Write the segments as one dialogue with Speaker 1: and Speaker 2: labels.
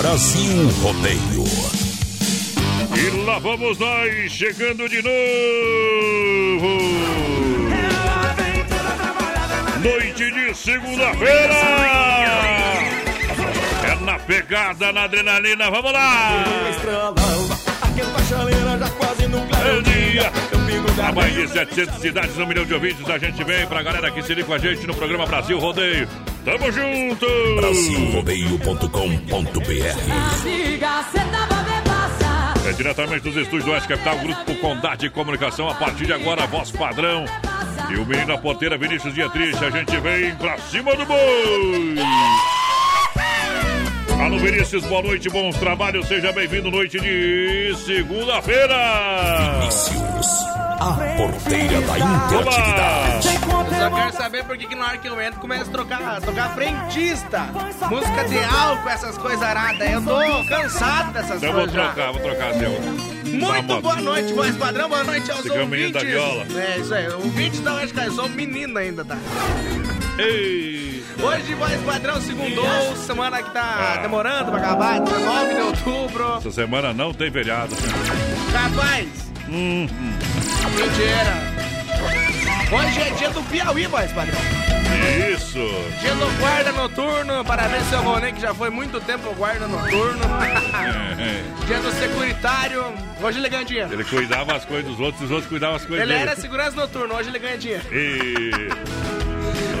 Speaker 1: Brasil Rodeio.
Speaker 2: E lá vamos nós, chegando de novo. Noite de segunda-feira. É na pegada, na adrenalina, vamos lá. É dia. A mais de 700 cidades, um milhão de ouvintes, a gente vem pra galera que se liga com a gente no programa Brasil Rodeio. Tamo junto!
Speaker 1: Brasilrodeio.com.br
Speaker 2: É diretamente dos estúdios do Oeste Capital, Grupo Condade de Comunicação. A partir de agora, voz padrão. E o menino da porteira, Vinícius Dietrich. A gente vem pra cima do boi! Alô, Vinícius, boa noite, bons trabalhos. Seja bem-vindo, noite de segunda-feira.
Speaker 1: Vinícius, a porteira da interatividade.
Speaker 3: Eu só quero saber por que, que na hora que eu entro começa a trocar, tocar frentista, música de álcool, essas coisas aradas. Eu tô cansado dessas
Speaker 2: Então vou
Speaker 3: coisas. já.
Speaker 2: trocar, vou trocar, seu.
Speaker 3: Muito boa noite, voz padrão, boa noite aos
Speaker 2: Você é o menino
Speaker 3: ouvintes.
Speaker 2: da viola.
Speaker 3: É, isso aí, ouvintes da Oeste eu sou menino ainda, tá?
Speaker 2: Ei!
Speaker 3: Hoje, voz padrão, segundou, semana que tá
Speaker 2: Ah.
Speaker 3: demorando pra acabar, 19 de outubro.
Speaker 2: Essa semana não tem feriado.
Speaker 3: Rapaz,
Speaker 2: Hum, hum.
Speaker 3: mentira. Hoje é dia do Piauí, voz padrão.
Speaker 2: Isso!
Speaker 3: Dia do guarda noturno, parabéns seu Ronê, que já foi muito tempo guarda noturno.
Speaker 2: É.
Speaker 3: Dia do securitário, hoje ele ganha dinheiro.
Speaker 2: Ele cuidava as coisas dos outros os outros cuidavam as coisas
Speaker 3: Ele
Speaker 2: dele.
Speaker 3: era segurança noturno, hoje ele ganha dinheiro.
Speaker 2: E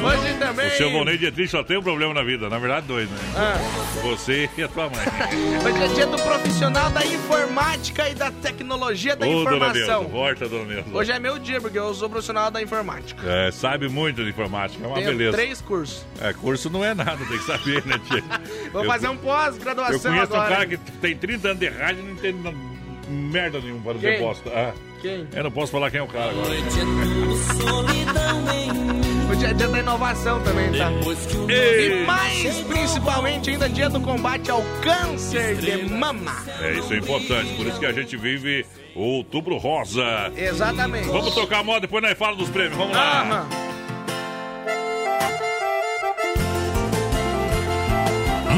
Speaker 3: Hoje também.
Speaker 2: o seu Vonei Dietrich só tem um problema na vida. Na verdade, dois, né?
Speaker 3: Ah,
Speaker 2: Você e a tua mãe.
Speaker 3: hoje é dia do profissional da informática e da tecnologia da
Speaker 2: Ô, dona Neuza,
Speaker 3: informação.
Speaker 2: volta, dona Neuza.
Speaker 3: Hoje é meu dia, porque eu sou profissional da informática.
Speaker 2: É, sabe muito de informática, é uma
Speaker 3: Tenho
Speaker 2: beleza.
Speaker 3: três cursos.
Speaker 2: É, curso não é nada, tem que saber, né, tia?
Speaker 3: Vou
Speaker 2: Eu-
Speaker 3: fazer um
Speaker 2: Eu
Speaker 3: pós-graduação
Speaker 2: conheço
Speaker 3: agora.
Speaker 2: um cara que tem 30 anos de rádio e não entende merda nenhuma para dizer
Speaker 3: Quem?
Speaker 2: bosta. Ah,
Speaker 3: Quem?
Speaker 2: eu não posso falar quem é o cara agora.
Speaker 3: Hoje é dia da inovação também, tá? E mais, principalmente, ainda dia do combate ao câncer de mama.
Speaker 2: É, isso é importante, por isso que a gente vive o outubro rosa.
Speaker 3: Exatamente.
Speaker 2: Vamos tocar a moda, depois nós fala dos prêmios, vamos lá.
Speaker 3: Aham.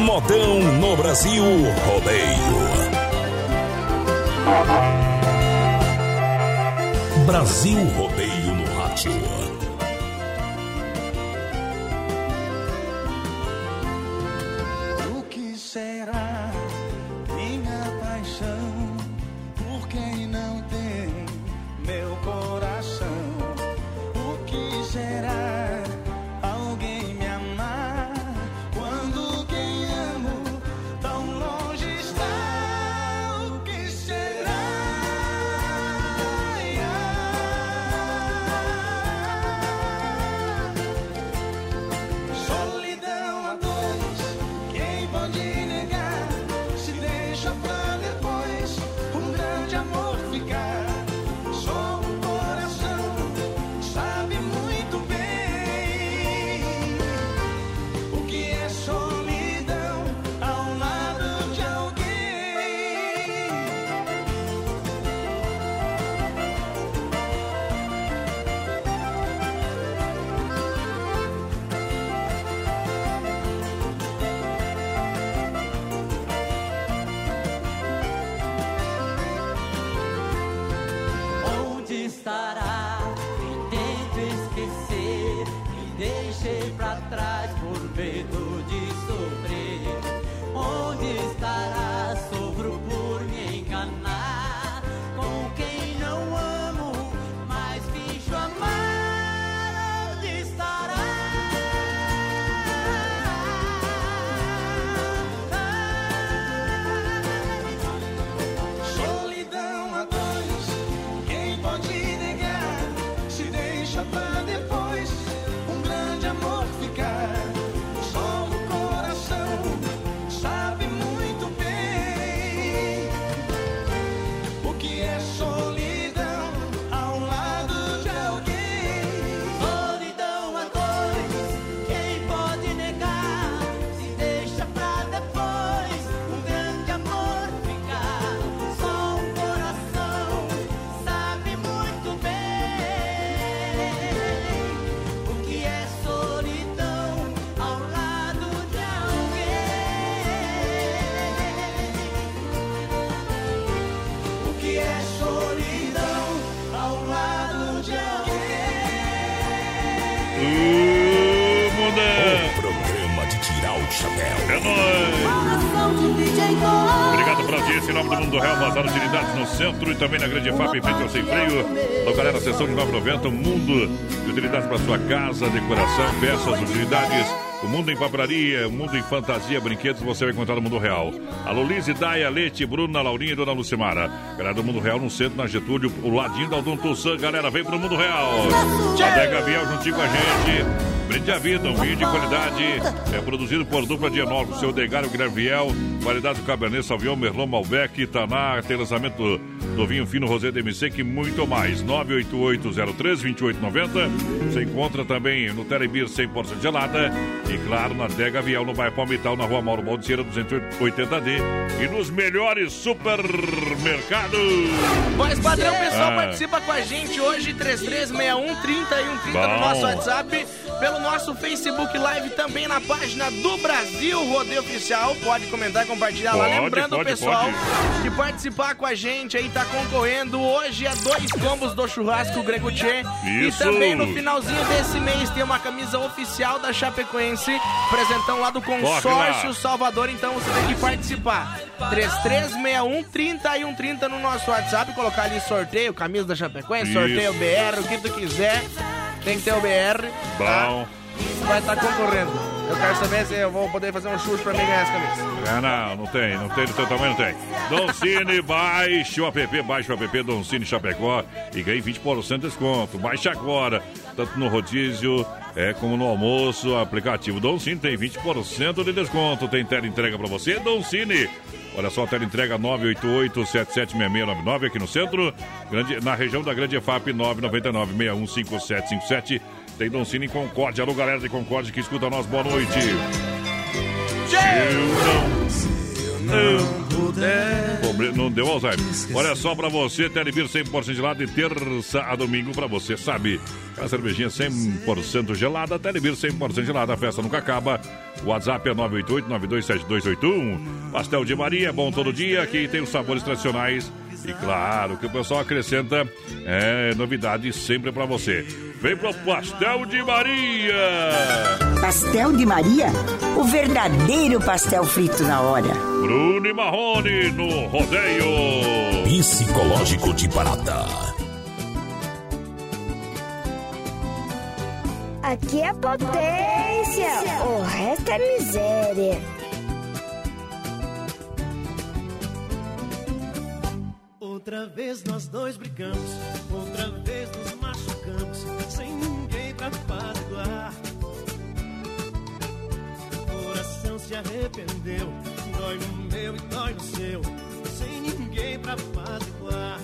Speaker 1: Modão no Brasil Rodeio. Brasil Rodeio no rádio.
Speaker 2: Nome do Mundo Real, Bazar Utilidades no centro e também na Grande FAP, em frente ao Sem Freio. Galera, sessão de 9,90, um mundo de utilidades para sua casa, decoração, peças, utilidades. O mundo em papraria, o mundo em fantasia, brinquedos, você vai encontrar no Mundo Real. Alô, Lise, Daia, Leite, Bruna, Laurinha e Dona Lucimara. Galera do Mundo Real, no centro, na Getúlio, o ladinho da Odonto San. Galera, vem pro Mundo Real. Adega Viel juntinho com a gente. Brinde a vida, um vinho de qualidade. É produzido por dupla de enólogos. Seu Degário Guilherme Viel. Qualidade do Cabernet Sauvignon, Merlot Malbec, Taná. Tem lançamento do vinho fino Rosé DMC e muito mais. 988-03-2890. Você encontra também no Telebir 100% gelada. E claro, na Dega Viel, no bairro Palmital, na rua Mauro Baldiceira 280D. E nos melhores supermercados.
Speaker 3: Voz padrão, pessoal,
Speaker 2: Ah.
Speaker 3: participa com a gente hoje, 3361 3130 no
Speaker 2: Bom.
Speaker 3: nosso WhatsApp, pelo nosso Facebook Live, também na página do Brasil Rodeio Oficial. Pode comentar e compartilhar lá.
Speaker 2: Pode,
Speaker 3: Lembrando,
Speaker 2: pode,
Speaker 3: pessoal,
Speaker 2: pode.
Speaker 3: que participar com a gente aí tá concorrendo hoje a dois combos do churrasco Grego Tchê. E
Speaker 2: Isso.
Speaker 3: também no finalzinho desse mês tem uma camisa oficial da Chapecoense, presentão lá do consórcio
Speaker 2: lá.
Speaker 3: Salvador, então você tem que participar. 3361 3130 no nosso WhatsApp, colocar ali sorteio, camisa da Chapecoense,
Speaker 2: Isso.
Speaker 3: sorteio BR, o que tu quiser. Tem que ter o BR. tá?
Speaker 2: Bom.
Speaker 3: Vai estar concorrendo. Eu quero saber se eu vou poder fazer um chute pra mim ganhar essa camisa.
Speaker 2: Ah, não, não tem, não tem, do teu tamanho não tem. Don Cine, baixe o app, baixe o app Don Cine Chapecó e ganhe 20% de desconto. Baixe agora, tanto no rodízio é, como no almoço, aplicativo Don Cine tem 20% de desconto. Tem tela entrega pra você, Don Cine. Olha só, tela entrega 988-776699 aqui no centro, grande, na região da Grande EFAP 999-615757. Tem Don Cine em Concórdia. Alô, galera de Concórdia que escuta nós, boa noite. Pobre- Não deu Alzheimer. Olha só pra você, Telebir 100% gelado de terça a domingo pra você, sabe? Aquela cervejinha 100% gelada, Telebir 100% gelada, a festa nunca acaba. O WhatsApp é 988-927281. Pastel de Maria é bom todo dia, aqui tem os sabores tradicionais. E claro que o pessoal acrescenta é, novidades sempre pra você. Vem pro Pastel de Maria!
Speaker 4: Pastel de Maria? O verdadeiro pastel frito na hora.
Speaker 2: Bruno e Marrone no rodeio.
Speaker 5: Psicológico de Barata.
Speaker 6: Aqui é potência, o resto é miséria.
Speaker 7: Outra vez nós dois brigamos, outra vez nos machucamos, sem ninguém pra apaziguar. Coração se arrependeu, dói no meu e dói no seu, sem ninguém pra apaziguar.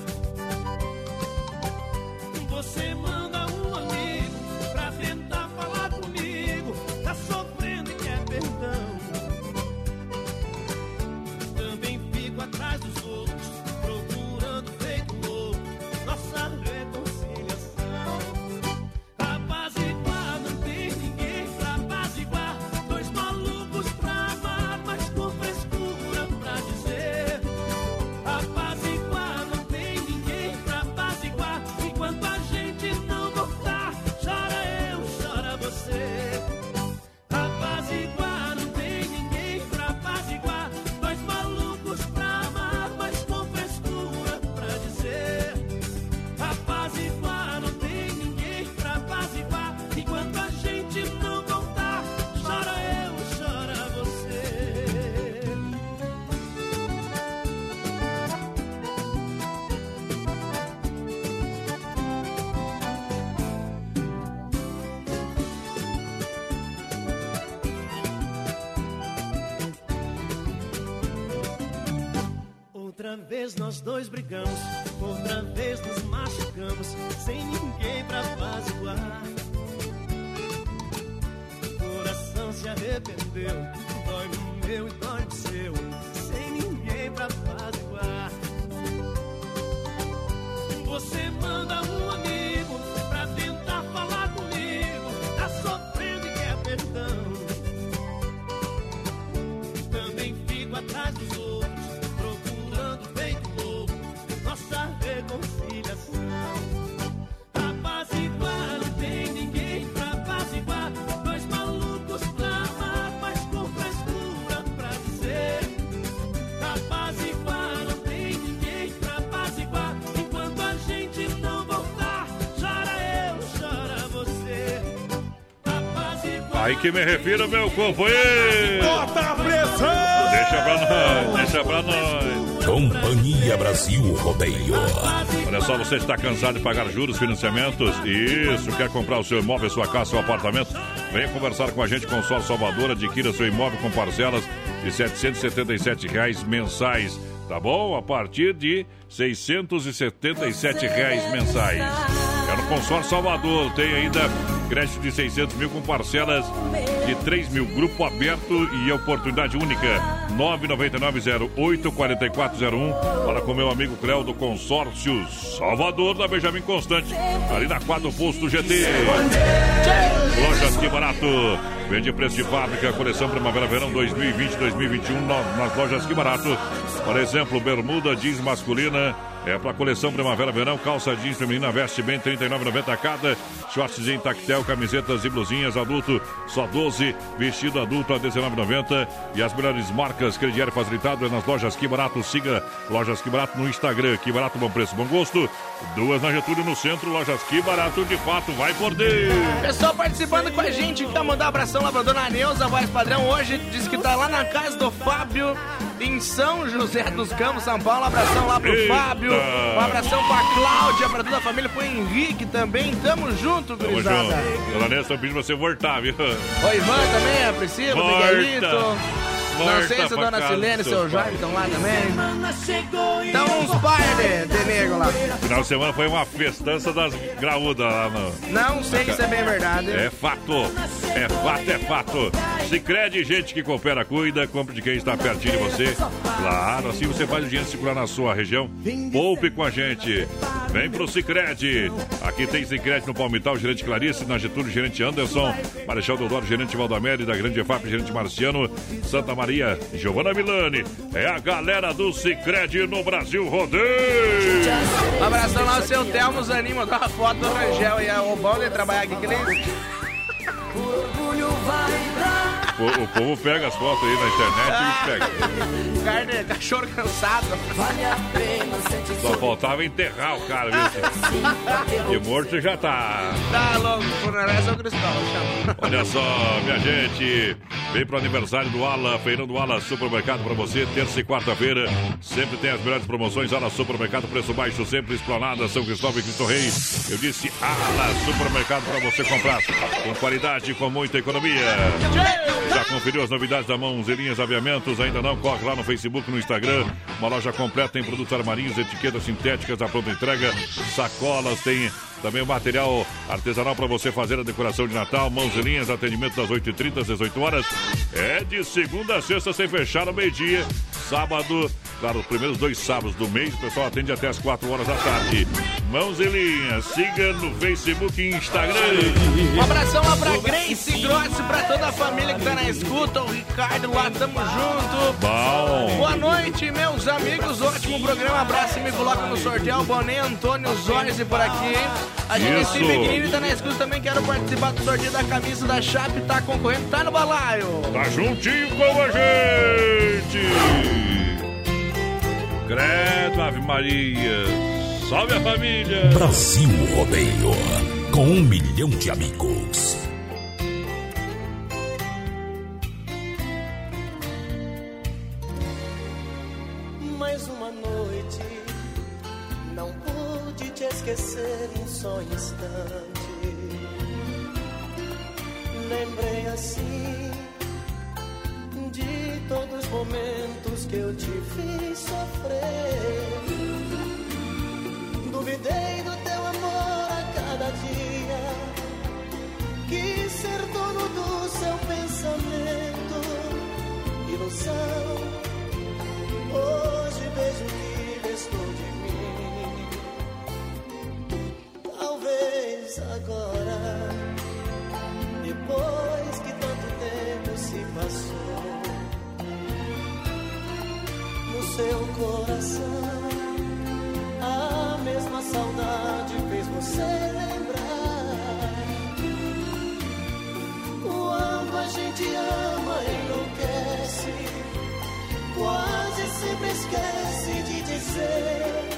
Speaker 7: Você manda um nós dois brigamos, outra vez nos machucamos, sem ninguém
Speaker 2: que me refiro, meu companheiro.
Speaker 5: Bota a pressão!
Speaker 2: Deixa pra nós, deixa pra nós.
Speaker 5: Companhia Brasil Rodeio.
Speaker 2: Olha só, você está cansado de pagar juros, financiamentos? Isso, quer comprar o seu imóvel, sua casa, seu apartamento? Venha conversar com a gente, Consórcio Salvador. Adquira seu imóvel com parcelas de 777 reais mensais. Tá bom? A partir de 677 reais mensais. É no Consórcio Salvador. Tem ainda crédito de 600 mil com parcelas de 3 mil. Grupo aberto e oportunidade única. 999-08-4401. Fala com meu amigo Cléo do Consórcio Salvador da Benjamin Constante. Ali na quadra do posto GT. Lojas Que Barato. Vende preço de fábrica, coleção Primavera-Verão 2020-2021 nas lojas Que Barato. Por exemplo, bermuda jeans masculina é para coleção Primavera-Verão, calça jeans feminina, veste bem, R$ 39,90 cada. Shorts em tactel, camisetas e blusinhas adulto, só 12. Vestido adulto a R$ 19,90. E as melhores marcas, crediário facilitado é nas lojas Que Barato. Siga Lojas Que Barato no Instagram. Que Barato, bom preço, bom gosto. Duas na Getúlio no centro, lojas Que Barato, de fato, vai por Deus.
Speaker 3: Pessoal participando com a gente, tá mandando um abração lá pra dona Neuza, voz padrão. Hoje diz que tá lá na casa do Fábio, em São José dos Campos, São Paulo. Um abração lá pro
Speaker 2: Eita.
Speaker 3: Fábio, um abração pra Cláudia, pra toda a família, pro Henrique também. Tamo junto,
Speaker 2: Tamo
Speaker 3: gurizada.
Speaker 2: junto. Dona Nessa, eu pedi pra você voltar, viu?
Speaker 3: O Ivan também, a Priscila, o. Miguelito. Não sei se dona Silene e seu Jorge
Speaker 2: pai.
Speaker 3: estão lá também. Então uns par de, de nego lá.
Speaker 2: Final de semana foi uma festança das graúdas lá no.
Speaker 3: Não sei se é bem verdade.
Speaker 2: É fato, é fato, é fato. Se crede, gente que coopera, cuida, compre de quem está pertinho de você. Claro, assim você faz o dinheiro circular na sua região. Poupe com a gente. Vem pro Cicred. Aqui tem Cicred no Palmital, gerente Clarice, na Getúlio, gerente Anderson, Marechal Deodoro, gerente Valdomeri, da Grande EFAP, gerente Marciano, Santa Maria, Giovana Milani. É a galera do Cicred no Brasil Rodeio.
Speaker 3: Um abração lá, o seu Telmo Zanin mandou uma foto do Rangel e é o bom de trabalhar aqui que nem.
Speaker 2: O, o povo pega as fotos aí na internet e pega.
Speaker 3: Carne, cachorro cansado.
Speaker 2: Só faltava enterrar o cara, viu? De morto já tá.
Speaker 3: Tá louco, funerário é São Cristóvão, chama.
Speaker 2: Olha só, minha gente. Vem pro aniversário do Ala, Feirão do Ala Supermercado pra você, terça e quarta-feira. Sempre tem as melhores promoções. Ala Supermercado, preço baixo, sempre esplanada, São Cristóvão e Cristo Rei. Eu disse Ala Supermercado pra você comprar com qualidade e com muita economia. Já conferiu as novidades da Mãos Linhas Aviamentos? Ainda não? Corre lá no Facebook, no Instagram. Uma loja completa em produtos armarinhos, etiquetas sintéticas à pronta entrega, sacolas, tem também o material artesanal para você fazer a decoração de Natal. Mãos e linhas, atendimento das 8h30 às 18 horas. É de segunda a sexta, sem fechar ao meio-dia. Sábado, claro, os primeiros dois sábados do mês, o pessoal atende até as 4 horas da tarde. Mãos e linhas, siga no Facebook e Instagram.
Speaker 3: Um abração lá pra Grace Grossi, pra toda a família que tá na escuta, o Ricardo lá, tamo junto.
Speaker 2: Bom.
Speaker 3: Boa noite, meus amigos. Ótimo programa. Abraço e me coloca no sorteio. Boné Antônio Zorzi por aqui, hein? A gente
Speaker 2: Isso.
Speaker 3: se Pequenino tá na escuta também. Quero participar do sorteio da camisa da Chape. Tá concorrendo, tá no balaio.
Speaker 2: Tá juntinho com a gente. Credo, Ave Maria. Salve a família.
Speaker 5: Brasil Rodeio. Com um milhão de amigos.
Speaker 8: Mais uma noite, não pude te esquecer em só um instante. Lembrei assim de todos os momentos que eu te fiz sofrer. Duvidei do teu amor a cada dia. Quis ser dono do seu pensamento, ilusão. Hoje vejo que seu coração, a mesma saudade fez você lembrar. Quando a gente ama, enlouquece quase sempre esquece de dizer.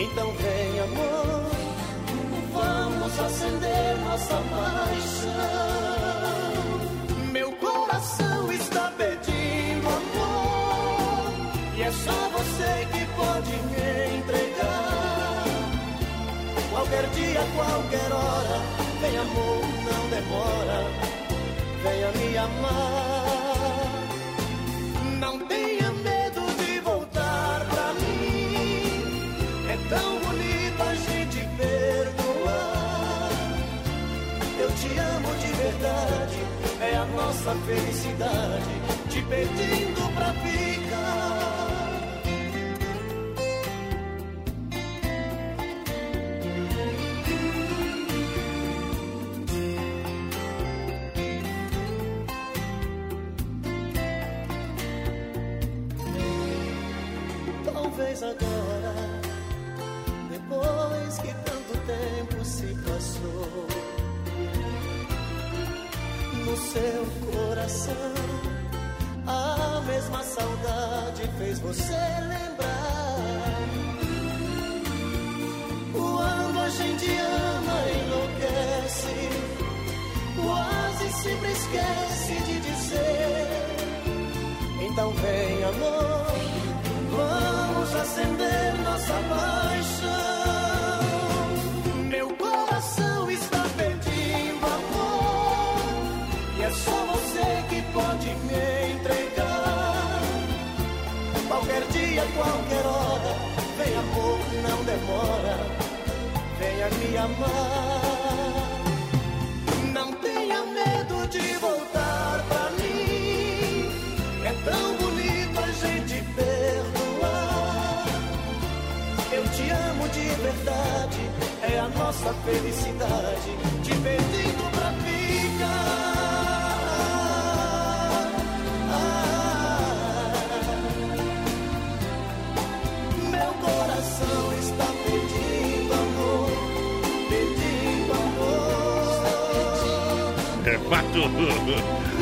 Speaker 8: Então vem, amor, vamos acender nossa paixão. Você que pode me entregar. Qualquer dia, qualquer hora, vem amor, não demora, venha me amar. Não tenha medo de voltar pra mim. É tão bonito a gente perdoar. Eu te amo de verdade, é a nossa felicidade, te pedindo pra ficar. Você lembrar. Quando a gente ama, enlouquece, quase sempre esquece de dizer. Então vem, amor, vamos acender nossa paixão. Venha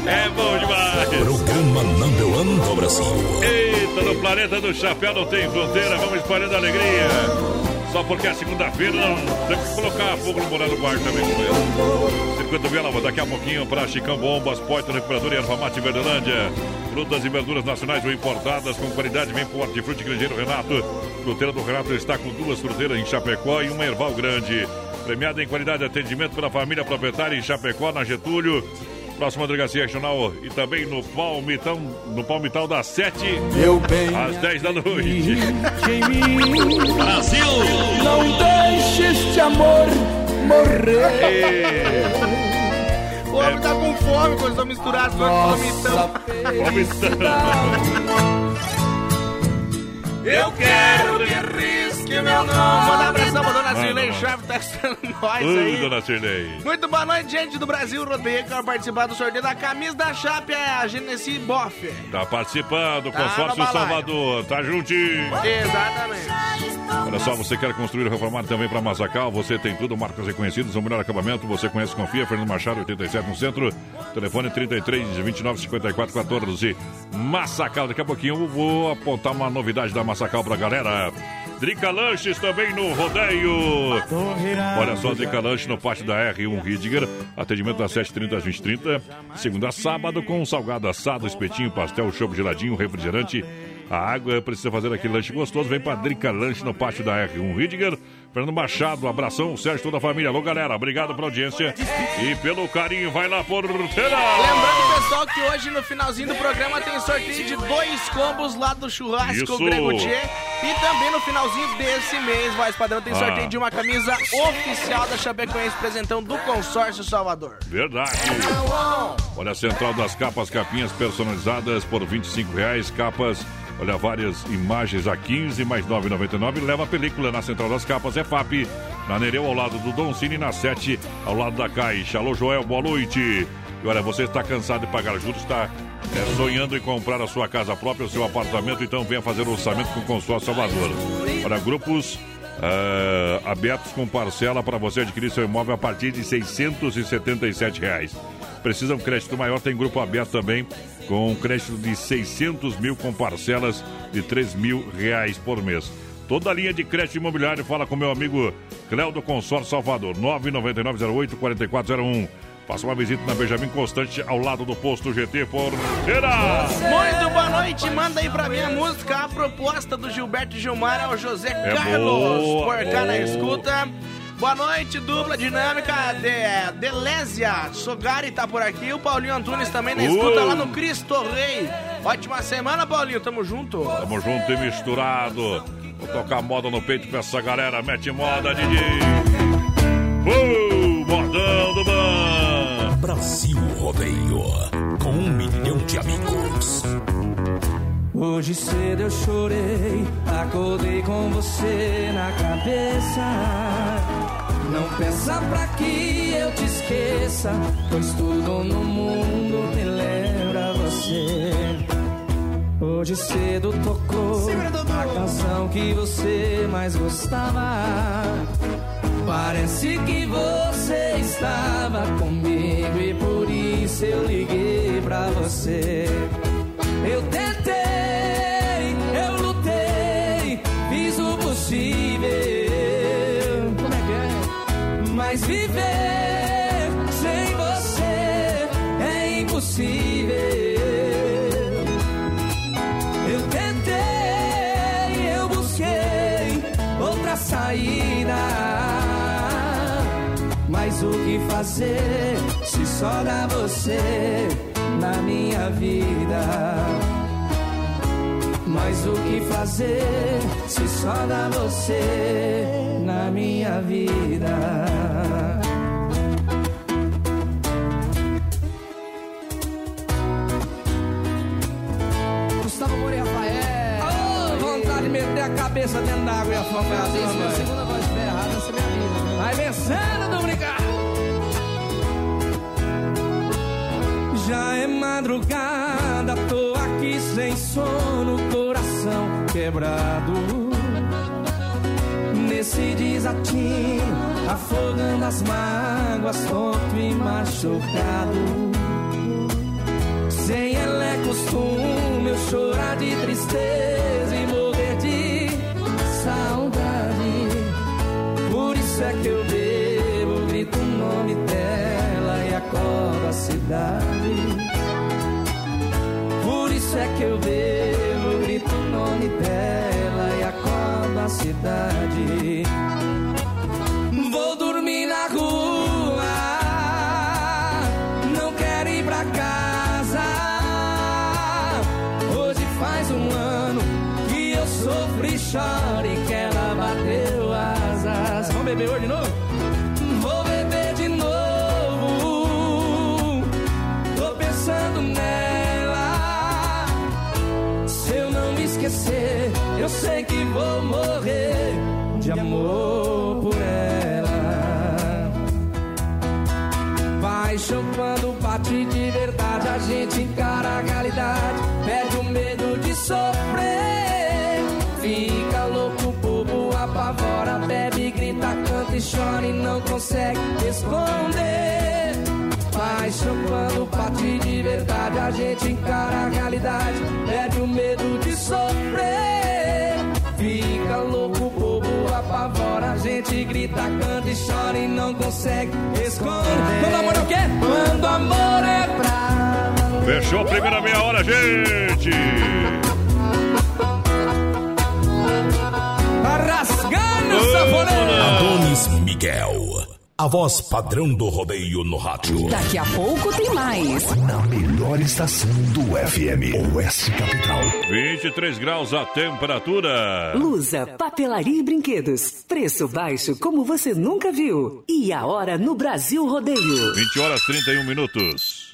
Speaker 8: É
Speaker 2: bom demais.
Speaker 5: Programa Number One do Brasil.
Speaker 2: Eita, no planeta do chapéu não tem fronteira, vamos espalhando alegria. Só porque é segunda-feira, não tem que colocar fogo no morado do bar também ele. Circuito Vela, daqui a pouquinho para Chicão Bombas, Porto Recuperador e Erva Mate Verdelândia. Frutas e verduras nacionais ou importadas com qualidade bem forte. Frute Grangeiro Renato. Fruteira do Renato está com duas fruteiras em Chapecó e uma Erval Grande. Premiada em qualidade de atendimento pela família proprietária em Chapecó, na Getúlio. Próxima delegacia regional e também no Palmitão, no Palmitão das 7
Speaker 8: Meu bem,
Speaker 2: às 10 da noite.
Speaker 8: Brasil! Não deixe este amor morrer.
Speaker 3: O homem tá com fome, quando estão misturados com
Speaker 8: Nossa
Speaker 2: Palmitão.
Speaker 3: Eu quero que meu nome. Manda abração pra dona Cirlei Chave, tá estando nós aí.
Speaker 2: dona Cirlei.
Speaker 3: Muito boa noite, gente do Brasil Rodeio. Quero participar do sorteio da camisa da Chape, é a Genesi Boff.
Speaker 2: Tá participando,
Speaker 3: Tá
Speaker 2: Consórcio. Salvador. Tá juntinho.
Speaker 3: Exatamente.
Speaker 2: Olha só, você quer construir ou reformar também para Massacal? Você tem tudo, marcas reconhecidas, o melhor acabamento. Você conhece, confia. Fernando Machado, 87 no centro. Telefone 33 29 54 14. Massacal. Daqui a pouquinho eu vou apontar uma novidade da Massacal pra galera. Drica Lanches também no rodeio. Olha só, Drica Lanche no pátio da R1 Ridiger. Atendimento das 7h30 às 20h30. Segunda a sábado com salgado assado, espetinho, pastel, chopp geladinho, refrigerante. A água precisa fazer aquele lanche gostoso. Vem pra Drica Lanche no pátio da R1 Ridiger. Fernando Machado, abração, Sérgio, toda a família. Alô, galera, obrigado pela audiência e pelo carinho. Vai lá, porteira!
Speaker 3: Lembrando, pessoal, que hoje no finalzinho do programa tem sorteio de dois combos lá do churrasco
Speaker 2: Isso.
Speaker 3: Grego Tchê. E também no finalzinho desse mês, Voz Padrão, tem
Speaker 2: Ah.
Speaker 3: sorteio de uma camisa oficial da Chapecoense, presentão do Consórcio Salvador.
Speaker 2: Verdade. Olha a Central das Capas, capinhas personalizadas por 25 reais, capas, olha, várias imagens a 15 mais 9,99. Leva a película na Central das Capas, é FAP, na Nereu, ao lado do Dom Cine, na 7, ao lado da Caixa. Alô, Joel, boa noite. E olha, você está cansado de pagar juros, está é, sonhando em comprar a sua casa própria, o seu apartamento, então venha fazer o orçamento com o Consórcio Salvador. Olha, grupos ah, abertos com parcela para você adquirir seu imóvel a partir de 677 reais. Precisa um crédito maior, tem grupo aberto também com um crédito de 600 mil com parcelas de 3 mil reais por mês. Toda a linha de crédito imobiliário, fala com meu amigo Cléo do Consórcio Salvador, 99908-4401. Faça uma visita na Benjamin Constante, ao lado do posto GT Porteira.
Speaker 3: Muito boa noite, manda aí pra mim a música. A proposta do Gilberto Gilmar é o José Carlos.
Speaker 2: boa,
Speaker 3: por cá na escuta. Boa noite, dupla dinâmica de Delésia. Sogari tá por aqui. O Paulinho Antunes também na
Speaker 2: Uh.
Speaker 3: escuta lá no Cristo Rei. Ótima semana, Paulinho. Tamo junto.
Speaker 2: Tamo junto e misturado. Vou tocar moda no peito pra essa galera. Mete moda, Didi. Uh, modão do ban.
Speaker 5: Brasil Rodeio. Com um milhão de amigos.
Speaker 9: Hoje cedo eu chorei, acordei com você na cabeça. Não peça pra que eu te esqueça, pois tudo no mundo me lembra você. Hoje cedo tocou a canção que você mais gostava. Parece que você estava comigo e por isso eu liguei pra você. Eu tentei, Mas viver sem você é impossível. Eu tentei, eu busquei outra saída. Mas o que fazer se só dá você na minha vida? Mas o que fazer se só dá você na minha vida? Gustavo e Rafael. vontade de meter a cabeça dentro da água e afogar a segunda voz estiver errada, você me avisa. Vai vencendo, brincar. Já é madrugada, tô aqui sem sono, coração quebrado. Nesse desatino, afogando as mágoas, tonto e machucado. Sem ela é costume eu chorar de tristeza e morrer de saudade. Por isso é que eu bebo, grito o nome dela e acordo a cidade. Isso é que eu bebo, grito o nome dela e acordo a cidade. Vou dormir na rua, não quero ir pra casa. Hoje faz um ano que eu sofri, choro e que ela bateu asas. Vamos beber hoje de novo? Morrer de amor por ela. Paixão quando bate de verdade, a gente encara a realidade, perde o medo de sofrer. Fica louco, bobo, apavora, bebe, grita, canta e chora e não consegue esconder. Paixão quando bate de verdade, a gente encara a realidade, perde o medo de sofrer. Grita, canta e chora e não consegue esconder. Quando amor é o quê? Quando amor é pra
Speaker 2: Fechou a primeira meia hora, gente.
Speaker 9: rasgando o safoneiro.
Speaker 5: Adonis Miguel. A voz padrão do rodeio no rádio.
Speaker 10: Daqui a pouco tem mais.
Speaker 11: Na melhor estação do FM, Oeste Capital.
Speaker 2: 23 graus a temperatura.
Speaker 10: Lusa, papelaria e brinquedos. Preço baixo como você nunca viu. E a hora no Brasil Rodeio.
Speaker 2: 20 horas 31 minutos.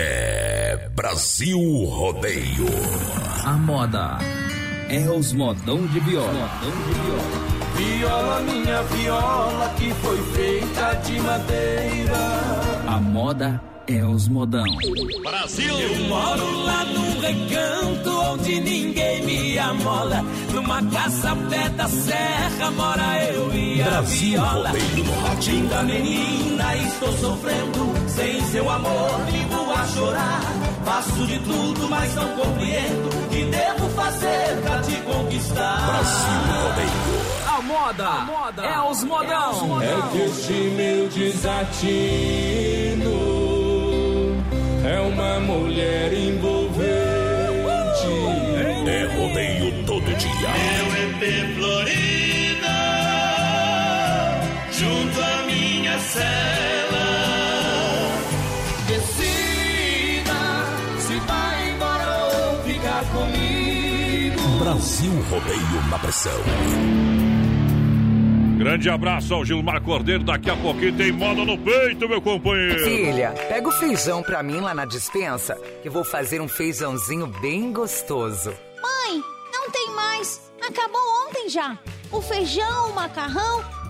Speaker 5: É Brasil Rodeio.
Speaker 12: A moda é os modão de viola. Modão de viola.
Speaker 13: Viola, minha viola, que foi feita de madeira.
Speaker 12: A moda é os modão.
Speaker 13: Brasil! Eu moro lá num recanto onde ninguém me amola. Numa casa pé da serra mora eu e a
Speaker 14: Brasil
Speaker 13: viola. Linda menina, estou sofrendo. Sem seu amor, vivo a chorar. Faço de tudo, mas não compreendo. O que devo fazer pra te conquistar?
Speaker 14: Brasil Rodeio.
Speaker 12: A moda, é os modão.
Speaker 13: É que este meu desatino é uma mulher envolvente.
Speaker 14: É rodeio todo dia.
Speaker 13: Meu EP Florida, junto à minha cela. Decida se vai embora ou ficar comigo.
Speaker 14: Brasil Rodeio na pressão.
Speaker 2: Grande abraço ao Gilmar Cordeiro. Daqui a pouquinho tem moda no peito, meu companheiro.
Speaker 15: Filha, pega o feijão pra mim lá na dispensa, que eu vou fazer um feijãozinho bem gostoso.
Speaker 16: Mãe, não tem mais. Acabou ontem já. O feijão, o macarrão,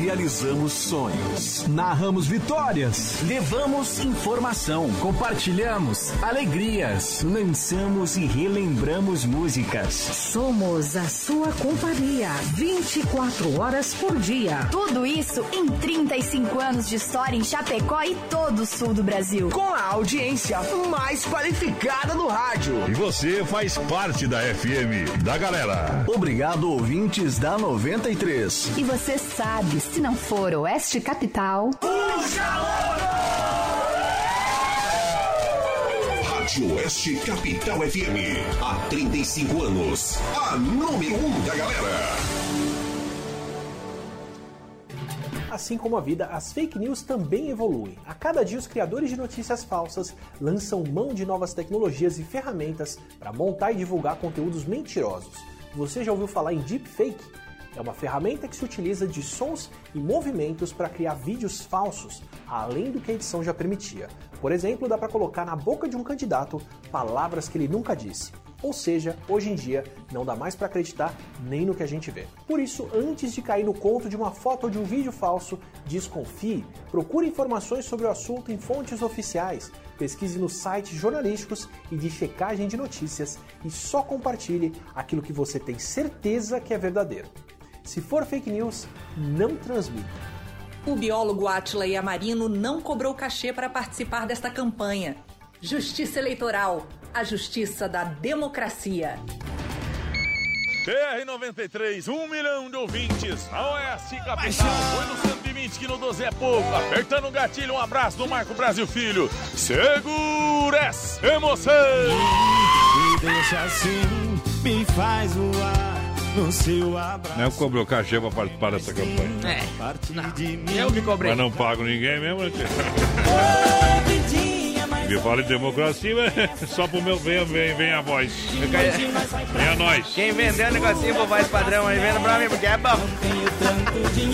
Speaker 14: Realizamos sonhos, narramos vitórias, levamos informação, compartilhamos alegrias, lançamos e relembramos músicas.
Speaker 17: Somos a sua companhia 24 horas por dia.
Speaker 18: Tudo isso em 35 anos de história em Chapecó e todo o sul do Brasil.
Speaker 19: Com a audiência mais qualificada do rádio.
Speaker 20: E você faz parte da FM, da galera.
Speaker 14: Obrigado, ouvintes da 93.
Speaker 18: E você sabe, se não for Oeste Capital.
Speaker 14: Rádio Oeste Capital FM. Há 35 anos. A número 1 um da galera.
Speaker 21: Assim como a vida, as fake news também evoluem. A cada dia, os criadores de notícias falsas lançam mão de novas tecnologias e ferramentas para montar e divulgar conteúdos mentirosos. Você já ouviu falar em deepfake? É uma ferramenta que se utiliza de sons e movimentos para criar vídeos falsos, além do que a edição já permitia. Por exemplo, dá para colocar na boca de um candidato palavras que ele nunca disse. Ou seja, hoje em dia não dá mais para acreditar nem no que a gente vê. Por isso, antes de cair no conto de uma foto ou de um vídeo falso, desconfie, procure informações sobre o assunto em fontes oficiais, pesquise nos sites jornalísticos e de checagem de notícias e só compartilhe aquilo que você tem certeza que é verdadeiro. Se for fake news, não transmita.
Speaker 22: O biólogo Atila Yamarino não cobrou cachê para participar desta campanha. Justiça Eleitoral, a justiça da democracia.
Speaker 23: BR-93, um milhão de ouvintes, a Oeste Capital, foi no 120 que no 12 é pouco, apertando o gatilho, um abraço do Marco Brasil Filho, segura essa emoção!
Speaker 13: Me deixa assim, me faz voar no seu abraço.
Speaker 2: Não cobrou cachê pra participar dessa campanha.
Speaker 3: É, não. Eu que cobrei.
Speaker 2: Mas não pago ninguém mesmo, né? Me fala em democracia, mas só pro meu bem, vem, vem a voz. Vem a nós.
Speaker 3: Quem vendeu o negocinho pro voz padrão aí, vendo pra mim, porque é bom.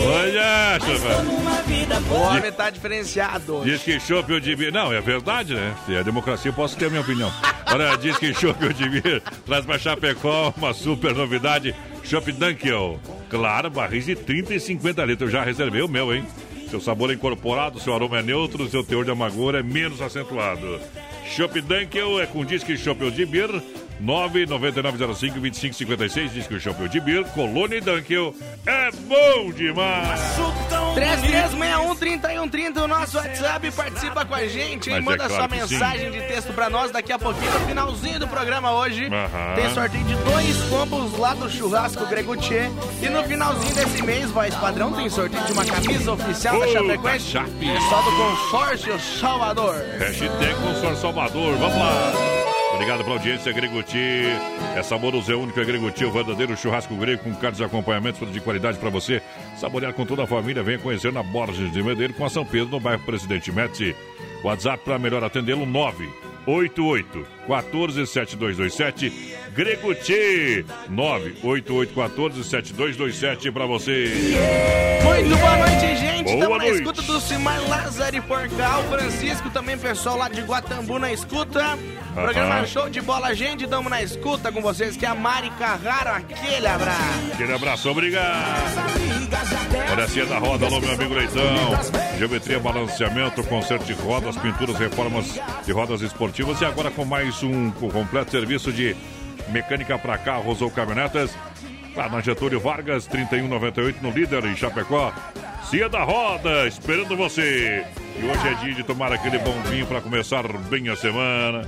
Speaker 2: Olha, chupa.
Speaker 3: O homem tá diferenciado.
Speaker 2: Diz que chope o Dibir. Não, é verdade, né? Se é democracia, eu posso ter a minha opinião. Olha, diz que chope o Dibir traz pra Chapecó uma super novidade. Chopp Dunkel. Claro, barris de 30 e 50 litros. Eu já reservei o meu, hein? Seu sabor é incorporado, seu aroma é neutro, seu teor de amargura é menos acentuado. Chopp Dunkel é com disque Chopp de Bir, 99905-2556, disque Chopp de Bir, Colônia e Dunkel. É bom demais!
Speaker 3: 3361-3130, o nosso WhatsApp, participa com a gente, hein?
Speaker 2: Mas é
Speaker 3: Manda
Speaker 2: claro
Speaker 3: sua
Speaker 2: que
Speaker 3: mensagem de texto pra nós daqui a pouquinho, no finalzinho do programa hoje. Tem sorteio de dois combos lá do churrasco Gregutier. E no finalzinho desse mês, voz padrão, tem sorteio de uma camisa oficial da
Speaker 2: Puta,
Speaker 3: Chapecoense.
Speaker 2: Chape.
Speaker 3: É só do consórcio Salvador.
Speaker 2: Hashtag Consórcio Salvador, vamos lá. Obrigado pela audiência, Greguti. É saboroso, é único, é Greguti, o verdadeiro churrasco grego com carnes e acompanhamentos de qualidade para você. Saborear com toda a família, venha conhecer na Borges de Medeiros com a São Pedro, no bairro Presidente Médici. WhatsApp para melhor atendê-lo, 988 14 7227. Grego Tchê, 988 7227 para você.
Speaker 3: Muito boa noite, gente.
Speaker 2: Boa
Speaker 3: Estamos na
Speaker 2: noite.
Speaker 3: escuta do Simar Lázaro e Porcal, Francisco, também pessoal lá de Guatambu na escuta. Programa
Speaker 2: Aham.
Speaker 3: Show de Bola, gente. Estamos na escuta com vocês, que é a Mari Carraro. Aquele abraço.
Speaker 2: Aquele abraço, obrigado. Olha a Cia da Roda, alô meu amigo Leitão. Geometria, balanceamento, conserto de rodas, pinturas, reformas de rodas esportivas e agora com mais um completo serviço de mecânica para carros ou caminhonetas. Lá na Getúlio Vargas, 3198 no líder em Chapecó. Cia da Roda, esperando você. E hoje é dia de tomar aquele bom vinho para começar bem a semana.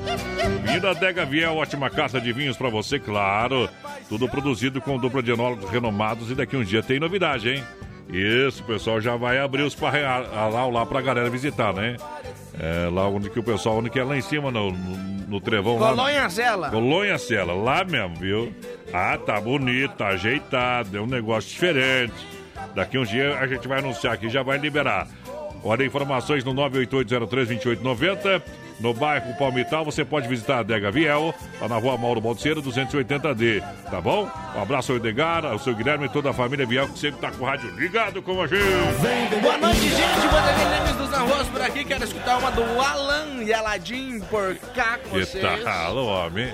Speaker 2: Vinho da Dega Viel, ótima carta de vinhos para você, claro. Tudo produzido com dupla de enólogos renomados e daqui um dia tem novidade, hein? Isso, o pessoal já vai abrir os parrear lá, pra galera visitar, né? É, lá onde que o pessoal, onde que é lá em cima, no, no, no trevão
Speaker 3: Zela.
Speaker 2: Colônia Cela, lá mesmo, viu? Ah, tá bonito, tá ajeitado, é um negócio diferente. Daqui uns dias a gente vai anunciar aqui, já vai liberar. Olha, informações no 988032890. No bairro Palmital, você pode visitar a Adega Viel, lá na rua Mauro Balseiro, 280D, tá bom? Um abraço ao Edgar, ao seu Guilherme e toda a família Viel, que sempre tá com o rádio ligado com a gente.
Speaker 3: Boa noite, gente. Vanderlei Lemes dos Arroz por aqui. Quero escutar uma do Alan e Aladim por cá com
Speaker 2: Que
Speaker 3: vocês.
Speaker 2: tal, o homem?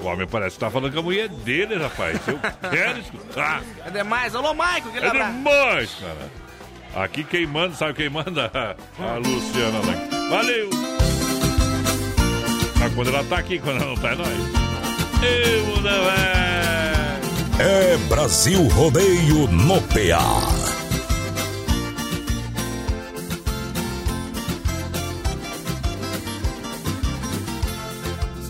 Speaker 2: O homem parece que tá falando com a mulher dele, rapaz. Eu quero escutar.
Speaker 3: É demais. Alô, Maico, aquele
Speaker 2: É
Speaker 3: abraço.
Speaker 2: demais, cara. Aqui quem manda, sabe quem manda? A Luciana. Valeu! Mas quando ela tá aqui, quando ela não tá, é nós. Eu não é.
Speaker 1: É Brasil Rodeio no PA.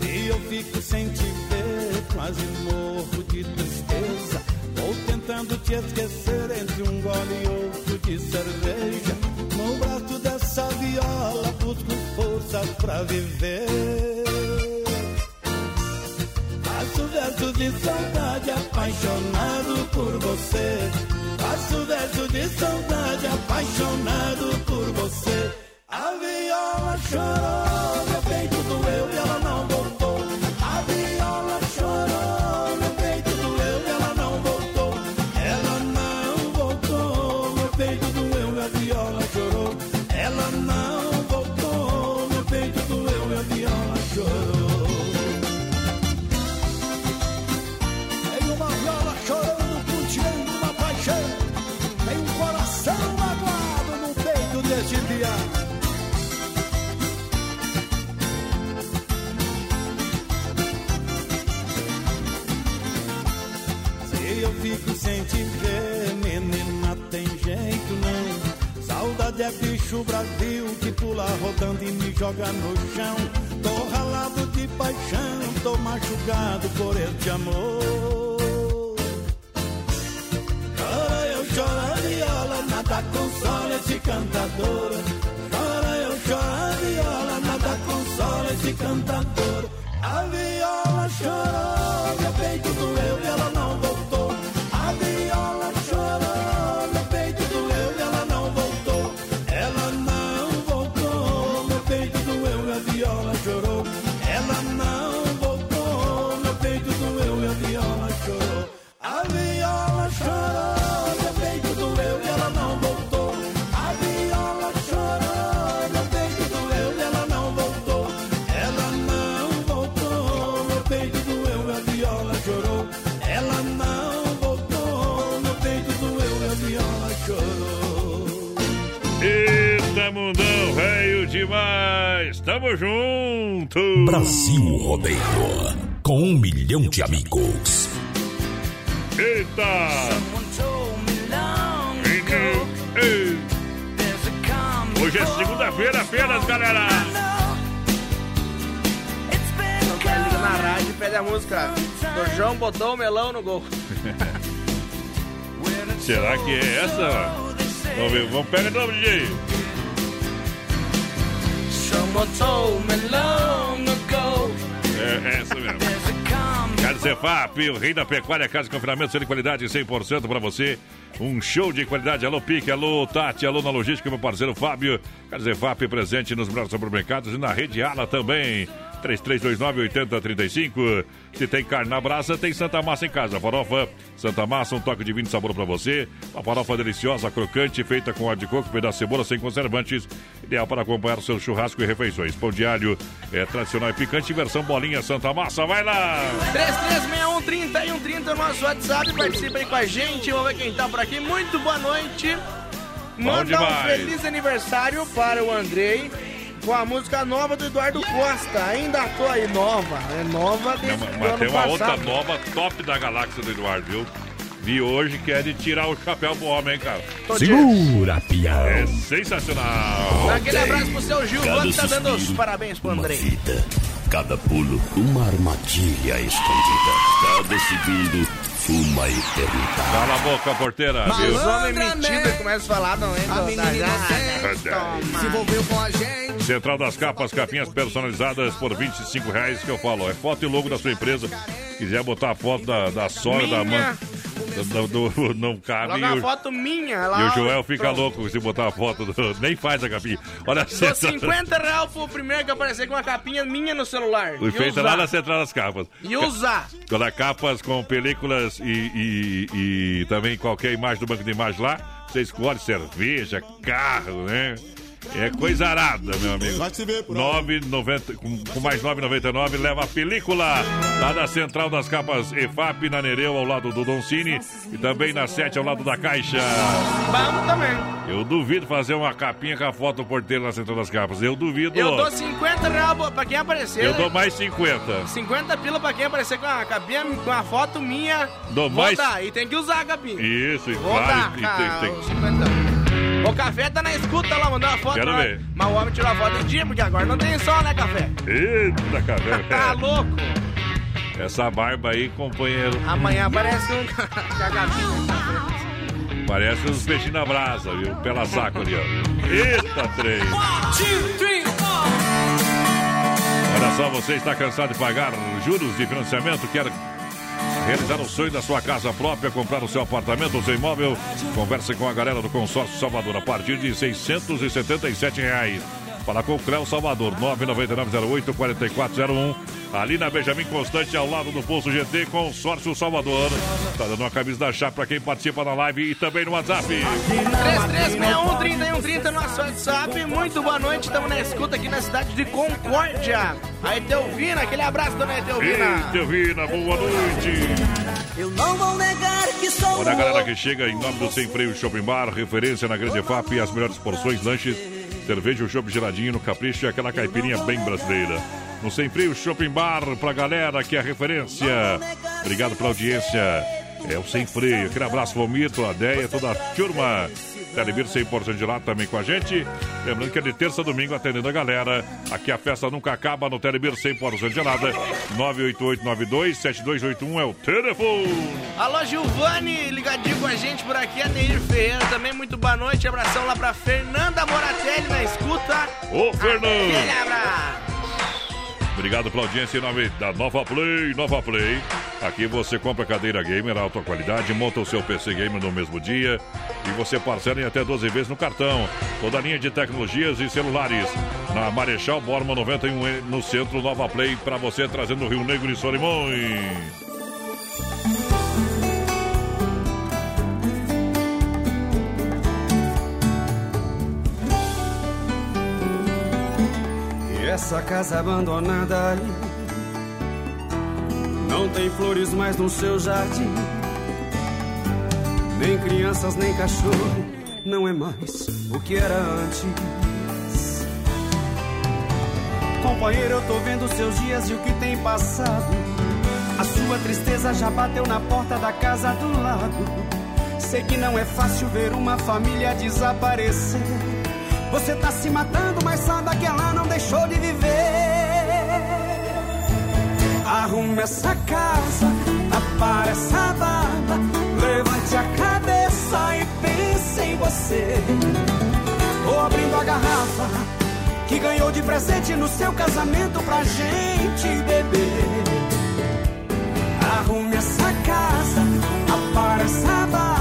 Speaker 24: Se eu fico sem te ver, quase morro de tristeza. Vou tentando te esquecer entre um gole e outro de cerveja. No braço dessa viola, pra viver. Faço verso de saudade, apaixonado por você. Faço verso de saudade, apaixonado por você. A viola chorou, é bicho Brasil que pula rodando e me joga no chão. Tô ralado de paixão, tô machucado por este amor. Chora eu choro viola, nada consola esse cantador. Chora eu choro viola, nada consola esse cantador. A viola chorou,
Speaker 2: Tamo junto.
Speaker 1: Brasil Rodeio. Com um milhão de amigos.
Speaker 2: Eita! Ei. Hoje é segunda-feira apenas, galera.
Speaker 3: Liga na rádio e pede a música do João botou o melão no gol.
Speaker 2: Será que é essa? Vamos ver, vamos pegar de novo, DJ.
Speaker 3: Gol.
Speaker 2: É, é essa mesmo. Quero Zefap, o rei da pecuária, casa de confinamento, de qualidade 100% para você. Um show de qualidade. Alô, Pique, alô, Tati, alô na logística, meu parceiro Fábio. Casa Zefap presente nos melhores supermercados e na rede Ala também. 3329-8035. Se tem carne na brasa, tem Santa Massa em casa. Farofa Santa Massa, um toque de vinho de sabor para você. Uma farofa deliciosa, crocante, feita com óleo de coco, pedaço de cebola sem conservantes. Ideal para acompanhar o seu churrasco e refeições. Pão de alho é tradicional e picante, versão bolinha Santa Massa. Vai lá!
Speaker 3: 3361 é o nosso WhatsApp. Participa aí com a gente. Vamos ver quem tá por aqui. Muito boa noite. Manda um feliz aniversário para o Andrei com a música nova do Eduardo Costa. Ainda tô aí, nova. É nova desde o
Speaker 2: Mas
Speaker 3: ano
Speaker 2: tem uma outra
Speaker 3: passado.
Speaker 2: nova top da galáxia do Eduardo, viu? Vi hoje que é de tirar o chapéu pro homem, hein, cara.
Speaker 25: Segura, pião.
Speaker 2: É sensacional.
Speaker 3: Aquele abraço pro seu Gilvan que tá dando os parabéns pro Andrei.
Speaker 25: Vida, cada pulo, uma armadilha escondida. Cada segundo, uma eternidade.
Speaker 2: Cala a boca, porteira?
Speaker 3: Os homens metidos e começam a falar, não entra.
Speaker 2: Se envolveu com a gente. Central das Capas, capinhas personalizadas por 25 reais, que eu falo. É foto e logo da sua empresa. Quiser botar a foto da, da sogra, da mãe. Do, do- do- não cabe. E
Speaker 3: a
Speaker 2: o,
Speaker 3: foto minha
Speaker 2: e
Speaker 3: lá.
Speaker 2: o Joel fica
Speaker 3: Pronto.
Speaker 2: louco se botar a foto do. Nem faz a capinha. Olha Central-
Speaker 3: 50 reais pro primeiro que aparecer com uma capinha minha no celular.
Speaker 2: Foi
Speaker 3: E
Speaker 2: feita lá na Central das Capas.
Speaker 3: E usar.
Speaker 2: Toda capas com películas e, e- e também qualquer imagem do banco de imagem lá. Você escolhe cerveja, carro, né? É coisa arada, meu amigo. 9,90 com, com mais 9,99 leva a película lá da Central das Capas EFAP, na Nereu, ao lado do Doncini. E também na 7, ao lado da Caixa.
Speaker 3: Vamos também.
Speaker 2: Eu duvido fazer uma capinha com a foto do porteiro na Central das Capas. Eu duvido.
Speaker 3: Eu dou 50 reais pra quem aparecer.
Speaker 2: Eu
Speaker 3: né?
Speaker 2: dou mais 50.
Speaker 3: 50 pila pra quem aparecer com a capinha, com a foto minha.
Speaker 2: Dou mais-
Speaker 3: dar. E tem que usar a capinha.
Speaker 2: Isso, e
Speaker 3: Vou
Speaker 2: claro,
Speaker 3: dar,
Speaker 2: e tem- tem-
Speaker 3: os 50. O café tá na escuta lá, mandou uma foto.
Speaker 2: Quero
Speaker 3: lá.
Speaker 2: ver.
Speaker 3: Mas o homem tirou a foto em dia, porque agora não tem sol, né, café?
Speaker 2: Eita, cara.
Speaker 3: Tá louco?
Speaker 2: Essa barba aí, companheiro.
Speaker 3: Amanhã aparece um cagadinho.
Speaker 2: Parece uns peixinhos na brasa, viu? Pela saco ali, ó. Eita, três. Olha só, você está cansado de pagar juros de financiamento? Quer realizar o sonho da sua casa própria, comprar o seu apartamento, o seu imóvel? Converse com a galera do Consórcio Salvador a partir de 677 reais. Fala com o Cléo Salvador, 99908-4401. Ali na Benjamin Constante, ao lado do Posto GT, Consórcio Salvador. Tá dando uma camisa da chapa para quem participa na live e também no WhatsApp.
Speaker 3: 3361-3130, nosso WhatsApp. Muito boa noite, estamos na escuta aqui na cidade de Concórdia. A Etelvina, aquele abraço, dona Etelvina.
Speaker 2: Etelvina, boa noite.
Speaker 24: Eu não vou negar que sou
Speaker 2: Olha a galera que chega em nome do Sem Freio Shopping Bar, referência na Grande FAP, as melhores porções, lanches, cerveja, o chopp geladinho no capricho e aquela caipirinha bem brasileira. No Sem Freio Shopping Bar, pra galera que é referência. Obrigado pela audiência. É o Sem Freio. Aquele abraço, Vomito, a toda a turma. Telebir 100% de lá também com a gente. Lembrando que é de terça a domingo atendendo a galera. Aqui a festa nunca acaba no Telebir 100% gelada. 98892-7281 é o telefone.
Speaker 3: Alô, Giovanni, ligadinho com a gente por aqui, a Neir Ferreira também, muito boa noite, abração lá pra Fernanda Moratelli na escuta.
Speaker 2: Ô, Fernando!
Speaker 3: Aquele abraço.
Speaker 2: Obrigado pela audiência em nome da Nova Play. Nova Play. Aqui você compra cadeira gamer, alta qualidade, monta o seu PC gamer no mesmo dia e você parcela em até 12 vezes no cartão. Toda a linha de tecnologias e celulares. Na Marechal Borma 91 no centro Nova Play para você trazendo Rio Negro e Solimões.
Speaker 9: Essa casa abandonada aí Não tem flores mais no seu jardim. Nem crianças, nem cachorro. Não é mais o que era antes. Companheiro, eu tô vendo seus dias e o que tem passado. A sua tristeza já bateu na porta da casa do lado Sei que não é fácil ver uma família desaparecer você tá se matando, mas sabe que ela não deixou de viver. Arrume essa casa, apare essa barba, levante a cabeça e pense em você. Vou abrindo a garrafa que ganhou de presente no seu casamento pra gente beber. Arrume essa casa, apare essa barba.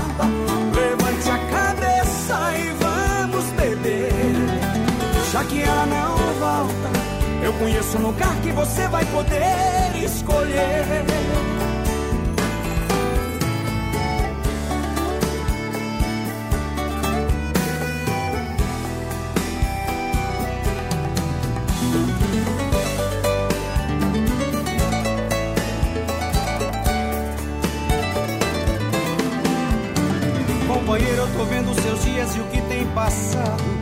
Speaker 9: Conheço um lugar que você vai poder escolher. Companheiro, eu tô vendo seus dias e o que tem passado.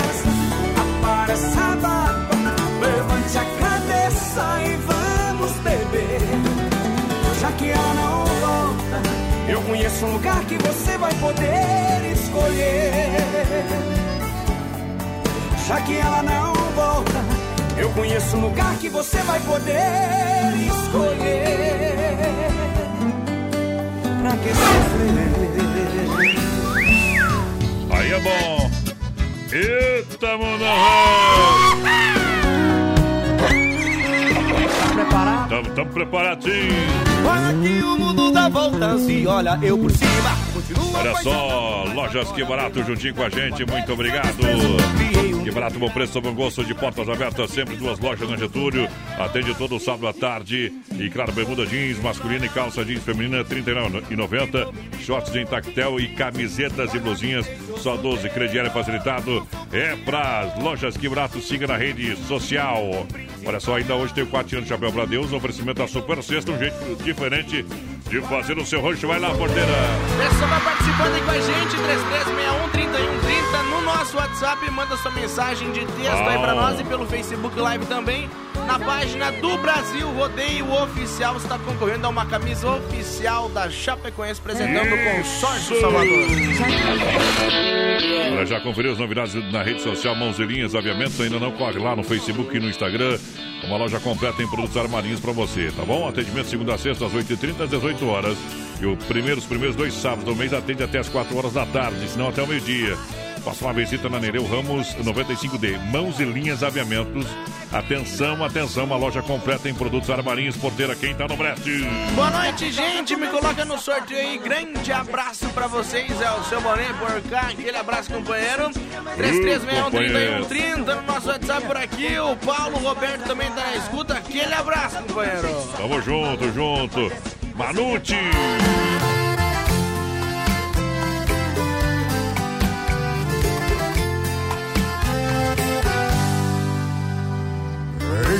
Speaker 9: essa barba, levante a cabeça e vamos beber. Já que ela não volta, eu conheço um lugar que você vai poder escolher. Já que ela não volta, eu conheço um lugar que você vai poder escolher. Pra que sofrer?
Speaker 2: Aí é bom. Eita, Tá
Speaker 9: preparado?
Speaker 2: Tamo, tamo preparadinho.
Speaker 9: Olha que o mundo dá voltas e olha eu por cima.
Speaker 2: Olha só, lojas Que Barato juntinho com a gente, muito obrigado. Que Barato, bom preço, bom gosto de portas abertas, sempre duas lojas na Getúlio. Atende todo sábado à tarde. E claro, bermuda jeans masculina e calça jeans feminina, R$ 39,90. Shorts em tactel e camisetas e blusinhas, só 12. Crediário facilitado. É para lojas Que Barato, siga na rede social. Olha só, ainda hoje tem o 4 anos de Chapéu para Deus, oferecimento da Super Sexta, um jeito diferente de fazer o seu rancho. Vai lá, porteira.
Speaker 3: Pessoal, vai participando aí com a gente, 3361-3130 no nosso WhatsApp. Manda sua mensagem de texto aí pra
Speaker 2: Ah.
Speaker 3: nós e pelo Facebook Live também. Na página do Brasil Rodeio Oficial, você está concorrendo a uma camisa oficial da Chapecoense, apresentando o Consórcio Salvador.
Speaker 2: Já conferiu as novidades na rede social Mãos e Linhas? Ainda não corre lá no Facebook e no Instagram. Uma loja completa em produtos armarinhos para você, tá bom? Atendimento segunda a sexta, às 8h30 às 18 horas. E o primeiro, os primeiros dois sábados do mês atende até às 4 horas da tarde, senão até o meio-dia. Faça uma visita na Nereu Ramos 95D. Mãos e Linhas Aviamentos. Atenção, atenção, uma loja completa em produtos armarinhos. Porteira, quem tá no brete?
Speaker 3: Boa noite, gente. Me coloca no sorteio aí. Grande abraço pra vocês. É o seu Boné por cá. Aquele abraço, companheiro. 3361-3130 no nosso WhatsApp por aqui. O Paulo Roberto também tá na escuta. Aquele abraço, companheiro.
Speaker 2: Tamo junto, junto. Manute!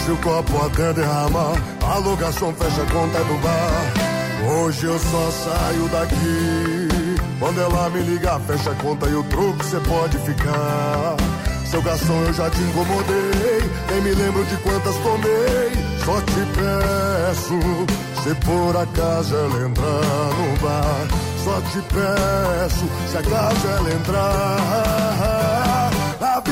Speaker 26: Enche o copo até derramar, alugação fecha a conta do bar. Hoje eu só saio daqui. Quando ela me ligar, fecha a conta e o troco cê pode ficar. Seu garçom, eu já te incomodei, nem me lembro de quantas tomei. Só te peço, se por acaso ela entrar no bar. Só te peço, se acaso ela entrar.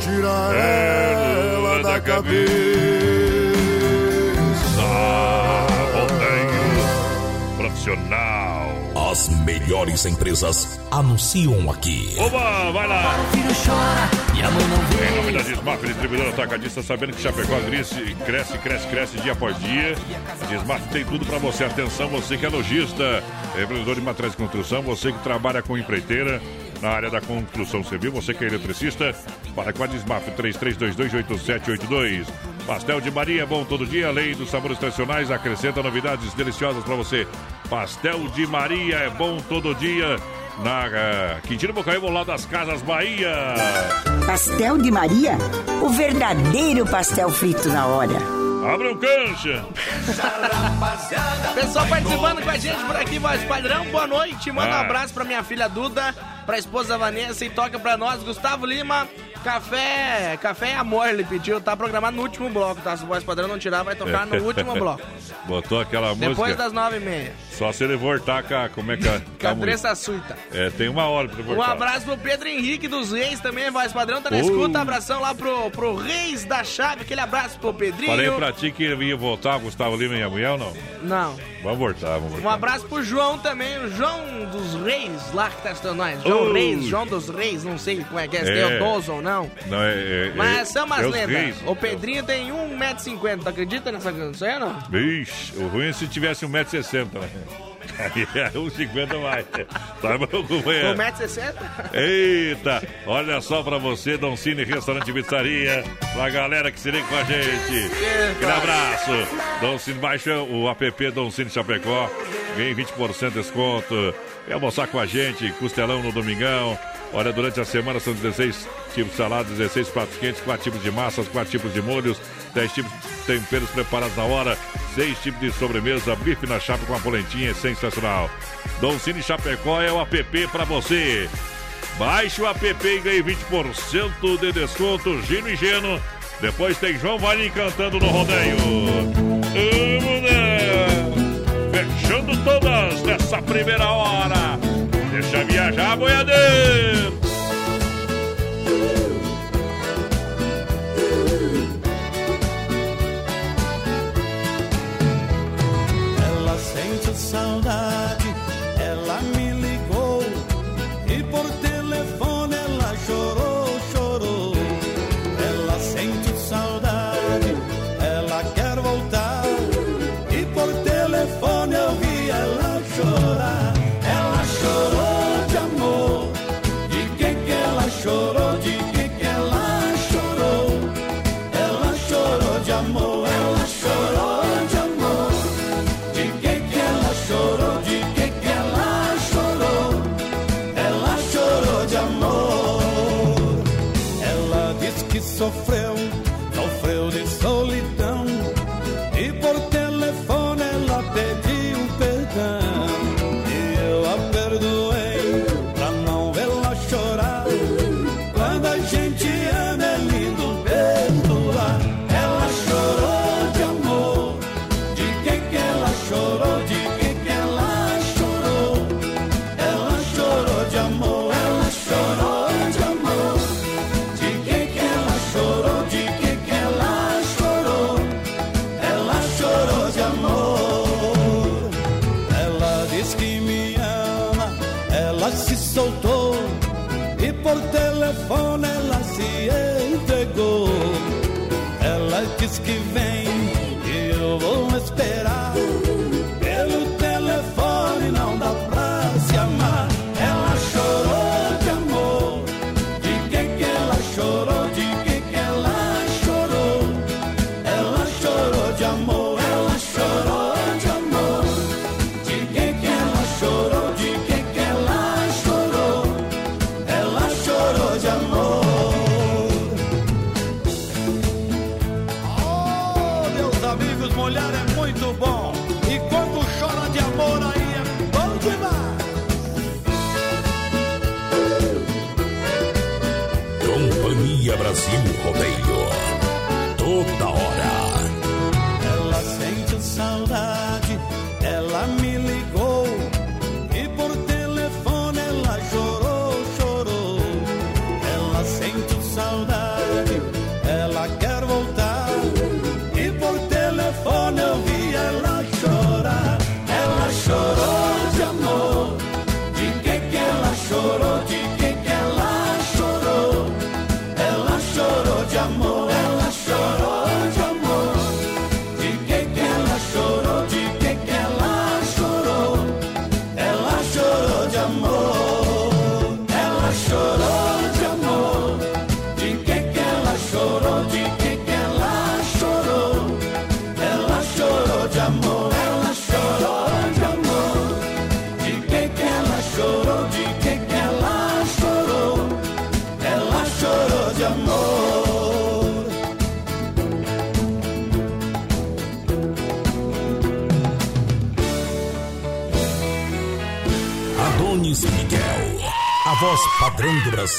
Speaker 26: Não tira ela da cabeça.
Speaker 2: Rodeio profissional.
Speaker 1: As melhores empresas anunciam aqui.
Speaker 2: Oba, vai lá.
Speaker 24: filho chora e a mãe não vê.
Speaker 2: Em nome da Desmaf, distribuidor atacadista, sabendo que Chapecó cresce, cresce, cresce, cresce dia após dia. Desmaf tem tudo para você. Atenção, você que é lojista, empreendedor de materiais de construção, você que trabalha com empreiteira na área da construção civil, você que é eletricista, para com a Desmaf 33228782. Pastel de Maria, bom todo dia, além dos sabores tradicionais, acrescenta novidades deliciosas para você. Pastel de Maria é bom todo dia. Na uh, Quintino Bocaíba, ao das Casas Bahia.
Speaker 4: Pastel de Maria? O verdadeiro pastel frito na hora.
Speaker 2: Abra um cancha.
Speaker 3: Pessoal participando com a gente por aqui, voz padrão, boa noite. Manda um
Speaker 2: Ah.
Speaker 3: abraço pra minha filha Duda, pra esposa Vanessa e toca pra nós, Gustavo Lima. Café, café e amor, ele pediu, tá programado no último bloco, tá? Se o voz padrão não tirar, vai tocar no último bloco.
Speaker 2: Botou aquela
Speaker 3: Depois
Speaker 2: música.
Speaker 3: das nove e meia.
Speaker 2: Só se ele voltar com a, como é que música.
Speaker 3: Cabeça suita.
Speaker 2: É, tem uma hora pra ele
Speaker 3: Um
Speaker 2: voltar.
Speaker 3: abraço pro Pedro Henrique dos Reis também, voz padrão, tá na
Speaker 2: Oh.
Speaker 3: escuta. Abração lá pro, pro Reis da Chave, aquele abraço pro Pedrinho.
Speaker 2: Falei pra ti que ele ia voltar, Gustavo Lima e a mulher ou não?
Speaker 3: Não.
Speaker 2: Vamos voltar, vamos
Speaker 3: Um
Speaker 2: voltar.
Speaker 3: abraço pro João também, o João dos Reis, lá que tá assistindo nós. João. Reis, João dos Reis, não sei como é que é, se
Speaker 2: É.
Speaker 3: tem o 12 ou não.
Speaker 2: Não, é, é,
Speaker 3: Mas são umas
Speaker 2: é os
Speaker 3: lendas.
Speaker 2: reis.
Speaker 3: O Pedrinho tem 1,50m, tu acredita nessa aí ou não?
Speaker 2: Vixe, o ruim é se tivesse 1,60m, né? Aí é uns 50 mais. Tá bom, companheiro?
Speaker 3: 1,60m?
Speaker 2: Eita, olha só pra você, Dom Cine Restaurante Pizzaria, pra galera que se liga com a gente. Aquele abraço. Dom Cine, baixa o app Dom Cine Chapecó, ganhe 20% de desconto. Vem almoçar com a gente, costelão no domingão. Olha, durante a semana são 16 tipos de salada, 16 pratos quentes, 4 tipos de massas, 4 tipos de molhos, 10 tipos de temperos preparados na hora, 6 tipos de sobremesa, bife na chapa com a polentinha, é sensacional. Dom Cine Chapecó é o app pra você. Baixe o app e ganhe 20% de desconto, Gino e Geno. Depois tem João Valim cantando no rodeio. Vamos né? Fechando todas nessa primeira hora. Deixa viajar, boiadeiro.
Speaker 24: Ela sente saudade, ela me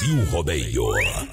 Speaker 1: Brasil Rodeio.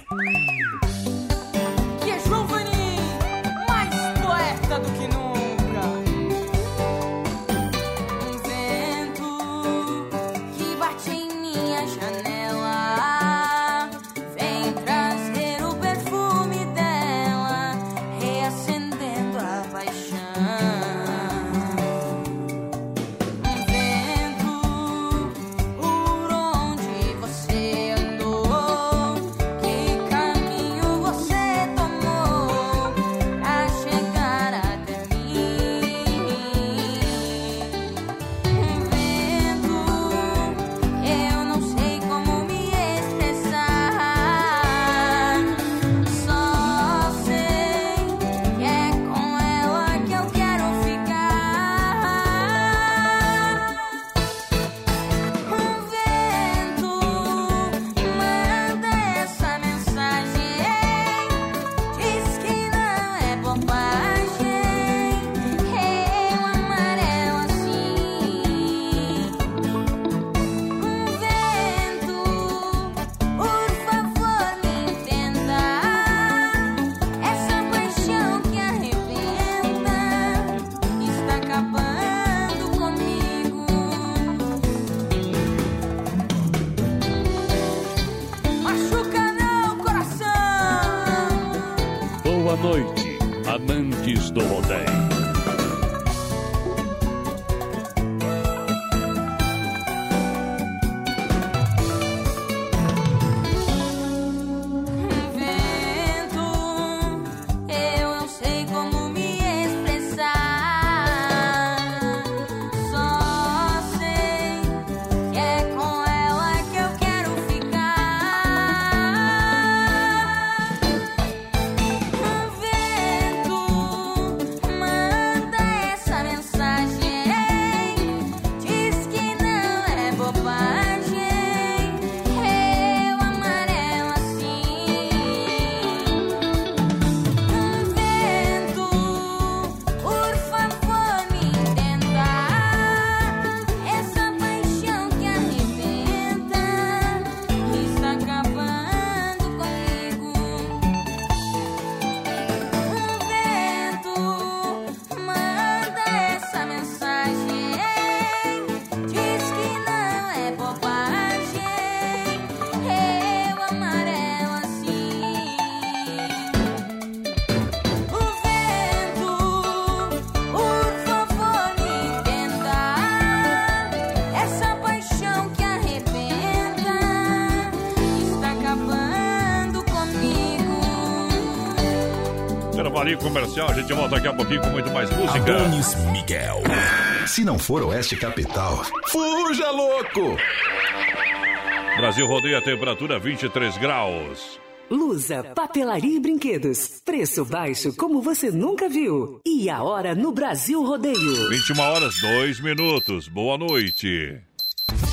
Speaker 2: horário comercial. A gente volta daqui a pouquinho com muito mais música.
Speaker 1: Adonis Miguel.
Speaker 11: Se não for Oeste Capital, fuja louco!
Speaker 2: Brasil rodeia a temperatura 23 graus.
Speaker 10: Lusa, papelaria e brinquedos. Preço baixo como você nunca viu. E a hora no Brasil Rodeio.
Speaker 2: 21 horas, 2 minutos. Boa noite.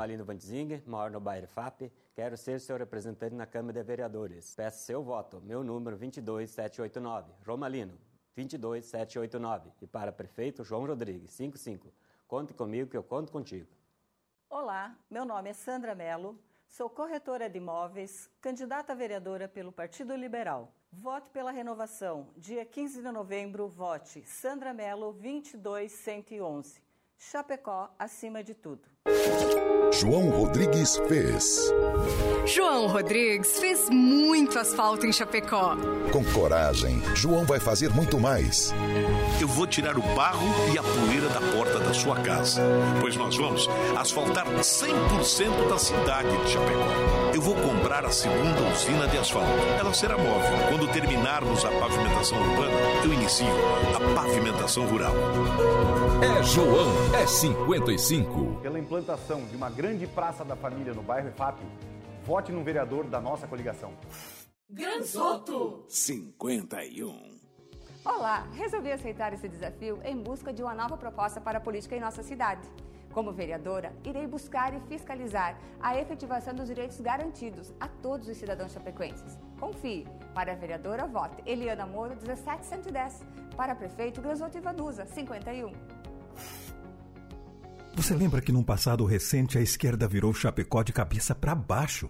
Speaker 27: Sou Romalino Vandzinger, moro no bairro FAP. Quero ser seu representante na Câmara de Vereadores. Peço seu voto. Meu número 22789. Romalino 22789. E para prefeito João Rodrigues 55. Conte comigo que eu conto contigo.
Speaker 28: Olá, meu nome é Sandra Mello, sou corretora de imóveis, candidata a vereadora pelo Partido Liberal. Vote pela renovação. Dia 15 de novembro, vote Sandra Mello 22111. Chapecó acima de tudo.
Speaker 26: João Rodrigues fez.
Speaker 22: João Rodrigues fez muito asfalto em Chapecó.
Speaker 26: Com coragem, João vai fazer muito mais.
Speaker 23: Eu vou tirar o barro e a poeira da porta da sua casa, pois nós vamos asfaltar 100% da cidade de Chapecó. Eu vou comprar a segunda usina de asfalto. Ela será móvel. Quando terminarmos a pavimentação urbana, eu inicio a pavimentação rural.
Speaker 13: É João, é 55.
Speaker 29: Pela implantação de uma grande praça da família no bairro EFAP, vote no vereador da nossa coligação.
Speaker 30: Granzoto
Speaker 23: 51.
Speaker 30: Olá, resolvi aceitar esse desafio em busca de uma nova proposta para a política em nossa cidade. Como vereadora, irei buscar e fiscalizar a efetivação dos direitos garantidos a todos os cidadãos chapecoenses. Confie. Para a vereadora, vote Eliana Moro, 17110. Para prefeito, Granzoto Ivanusa, 51.
Speaker 31: Você lembra que num passado recente a esquerda virou Chapecó de cabeça para baixo?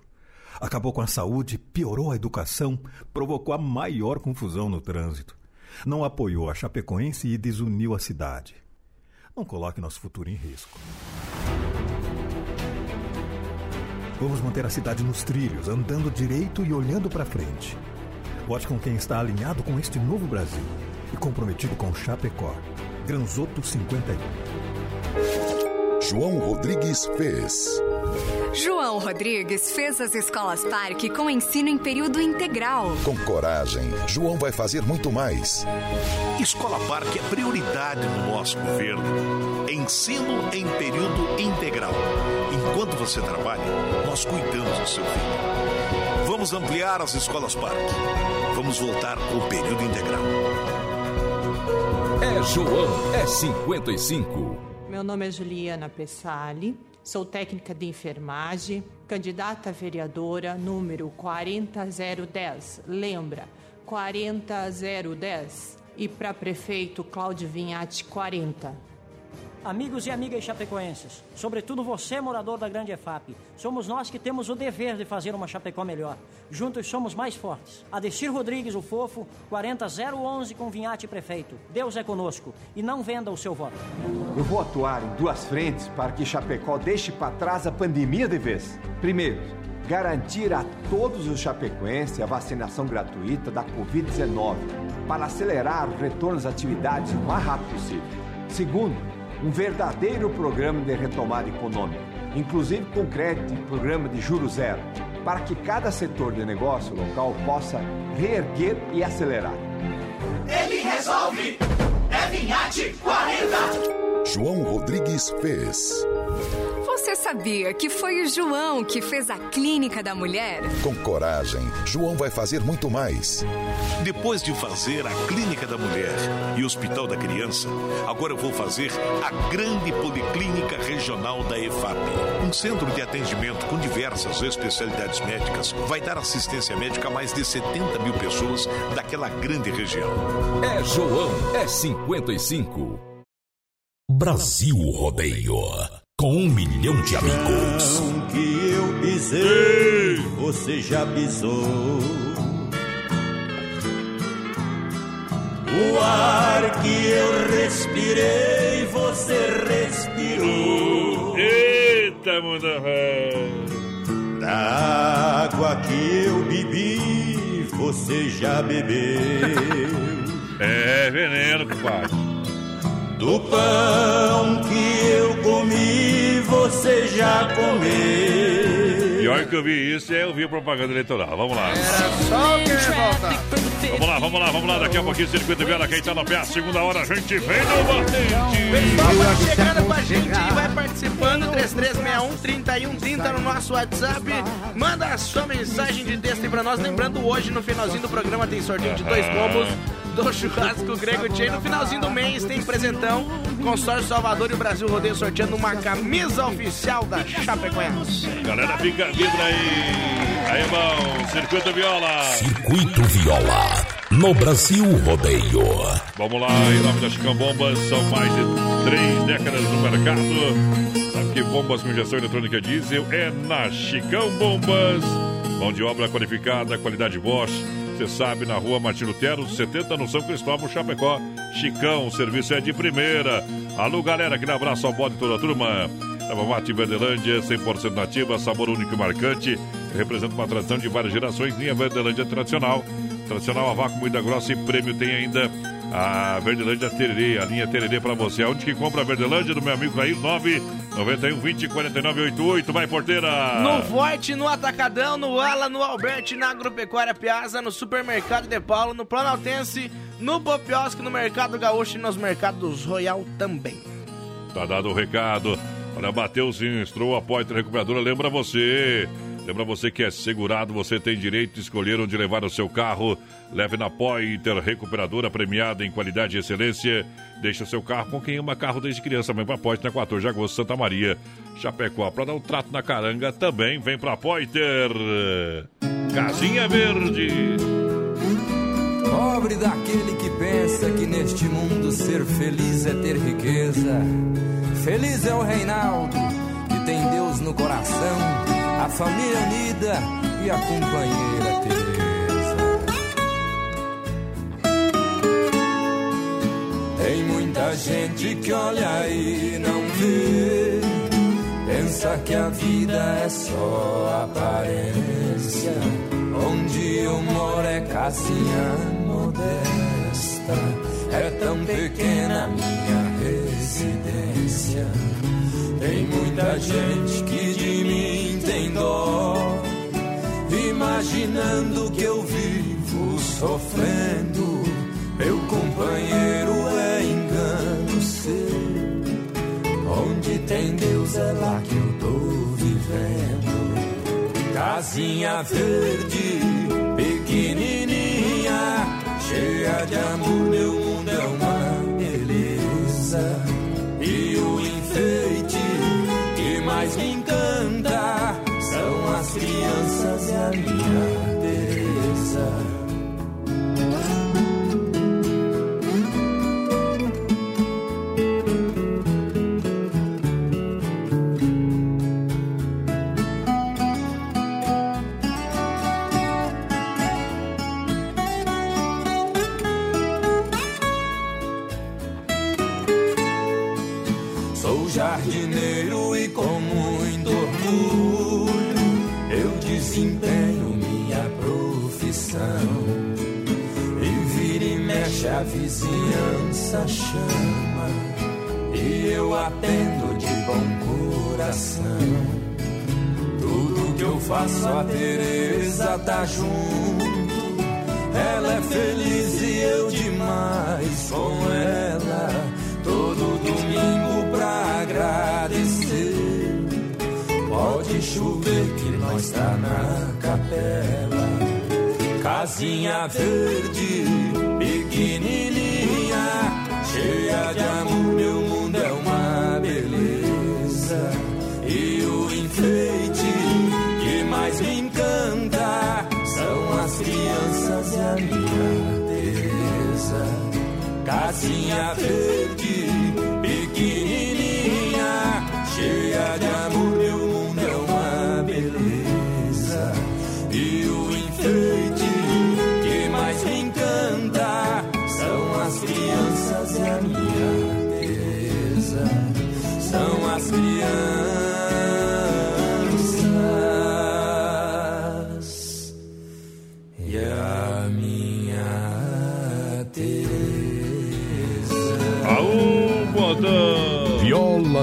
Speaker 31: Acabou com a saúde, piorou a educação, provocou a maior confusão no trânsito. Não apoiou a Chapecoense e desuniu a cidade. Não coloque nosso futuro em risco. Vamos manter a cidade nos trilhos, andando direito e olhando para frente. Vote com quem está alinhado com este novo Brasil e comprometido com Chapecó. Granzoto 51.
Speaker 26: João Rodrigues fez.
Speaker 22: João Rodrigues fez as escolas parque com ensino em período integral.
Speaker 26: Com coragem, João vai fazer muito mais.
Speaker 23: Escola Parque é prioridade no nosso governo. Ensino em período integral. Enquanto você trabalha, nós cuidamos do seu filho. Vamos ampliar as escolas Parque. Vamos voltar com o período integral.
Speaker 13: É João, é 55.
Speaker 32: Meu nome é Juliana Pessali, sou técnica de enfermagem, candidata a vereadora número 40010. Lembra? 40010. E para prefeito Cláudio Vinhati 40.
Speaker 33: Amigos e amigas chapecoenses, sobretudo você, morador da Grande EFAP, somos nós que temos o dever de fazer uma Chapecó melhor. Juntos somos mais fortes. Adesir Rodrigues, o fofo, 40011 com Vinhate Prefeito. Deus é conosco e não venda o seu voto.
Speaker 34: Eu vou atuar em duas frentes para que Chapecó deixe para trás a pandemia de vez. Primeiro, garantir a todos os chapecoenses a vacinação gratuita da Covid-19 para acelerar o retorno às atividades o mais rápido possível. Segundo, um verdadeiro programa de retomada econômica, inclusive com crédito e programa de juro zero, para que cada setor de negócio local possa reerguer e acelerar.
Speaker 30: Ele resolve! É Vinhate 40!
Speaker 26: João Rodrigues fez.
Speaker 22: Você sabia que foi o João que fez a Clínica da Mulher?
Speaker 26: Com coragem, João vai fazer muito mais.
Speaker 23: Depois de fazer a Clínica da Mulher e o Hospital da Criança, agora eu vou fazer a grande Policlínica Regional da EFAP. Um centro de atendimento com diversas especialidades médicas vai dar assistência médica a mais de 70 mil pessoas daquela grande região.
Speaker 13: É João, é 55. Brasil Rodeio.
Speaker 1: Com um milhão de amigos.
Speaker 35: que eu pisei, você já pisou. O ar que eu respirei, você respirou.
Speaker 2: Eita, mundo velho.
Speaker 35: Da água que eu bebi, você já bebeu.
Speaker 2: É veneno, compadre.
Speaker 35: Do pão que eu você já comeu.
Speaker 2: Pior que eu vi isso é eu vi a propaganda eleitoral. Vamos lá.
Speaker 3: Só o que volta.
Speaker 2: Vamos lá, vamos lá, vamos lá. Daqui a pouquinho, circuito viola. Quem tá no pé, a segunda hora, a gente vem no batente.
Speaker 3: Pessoal, vai chegando com a gente e vai participando. 3361-3130 no nosso WhatsApp. Manda a sua mensagem de texto aí pra nós. Lembrando, hoje no finalzinho do programa tem sorteio de dois combos do churrasco Grego Tchê. No finalzinho do mês tem presentão. Consórcio Salvador e o Brasil Rodeio sorteando uma camisa oficial da Chapecoense.
Speaker 2: Galera, fica, vibra aí. Aí, irmão, circuito viola.
Speaker 1: Circuito Viola, no Brasil Rodeio.
Speaker 2: Vamos lá, em nome da Chicão Bombas, são mais de três décadas no mercado. Sabe que bombas com injeção eletrônica diesel é na Chicão Bombas. Mão de obra qualificada, qualidade Bosch. Você sabe, na rua Martin Lutero, 70 no São Cristóvão, Chapecó. Chicão, o serviço é de primeira. Alô, galera, aquele abraço ao bode toda a turma. Leva Mate Verdelândia, 100% nativa, sabor único e marcante. Representa uma tradição de várias gerações. Linha Verdelândia tradicional. Tradicional a vácuo, muita grossa e prêmio tem ainda a Verdelândia Tererê, a linha Tererê pra você. Onde que compra a Verdelândia? Do meu amigo Caí, 991 20 49 88. Vai, porteira!
Speaker 3: No Forte, no Atacadão, no Ala, no Alberti, na Agropecuária Piazza, no Supermercado de Paulo, no Planaltense, no Popiosque, no Mercado Gaúcho e nos mercados Royal também.
Speaker 2: Tá dado o recado. Olha, bateu o sinistro, o Poiter Recuperadora lembra você. Lembra você que é segurado, você tem direito de escolher onde levar o seu carro. Leve na Poiter Recuperadora, premiada em qualidade e excelência. Deixa seu carro com quem ama carro desde criança. Vem pra Poiter na 14 de agosto, Santa Maria, Chapecó. Pra dar um trato na caranga também, vem pra Poiter. Casinha Verde.
Speaker 13: Pobre daquele que pensa que neste mundo ser feliz é ter riqueza. Feliz é o Reinaldo, que tem Deus no coração, a família unida e a companheira Teresa. Tem muita gente que olha e não vê, pensa que a vida é só aparência. Onde eu moro é casinha modesta, é tão pequena minha residência. Tem muita gente que de mim tem dó, imaginando que eu vivo sofrendo. Meu companheiro é engano seu. Onde tem Deus é lá que eu tô vivendo. Casinha verde, pequenininha, cheia de amor, meu mundo é uma beleza. E o enfeite que mais me encanta as crianças e a minha Teresa. A vizinhança chama e eu atendo de bom coração. Tudo que eu faço a Teresa tá junto. Ela é feliz e eu demais com ela. Todo domingo pra agradecer. Pode chover que nós tá na capela. Casinha verde, pequenininha, cheia de amor, meu mundo é uma beleza. E o enfeite que mais me encanta são as crianças e a minha Teresa. Casinha verde,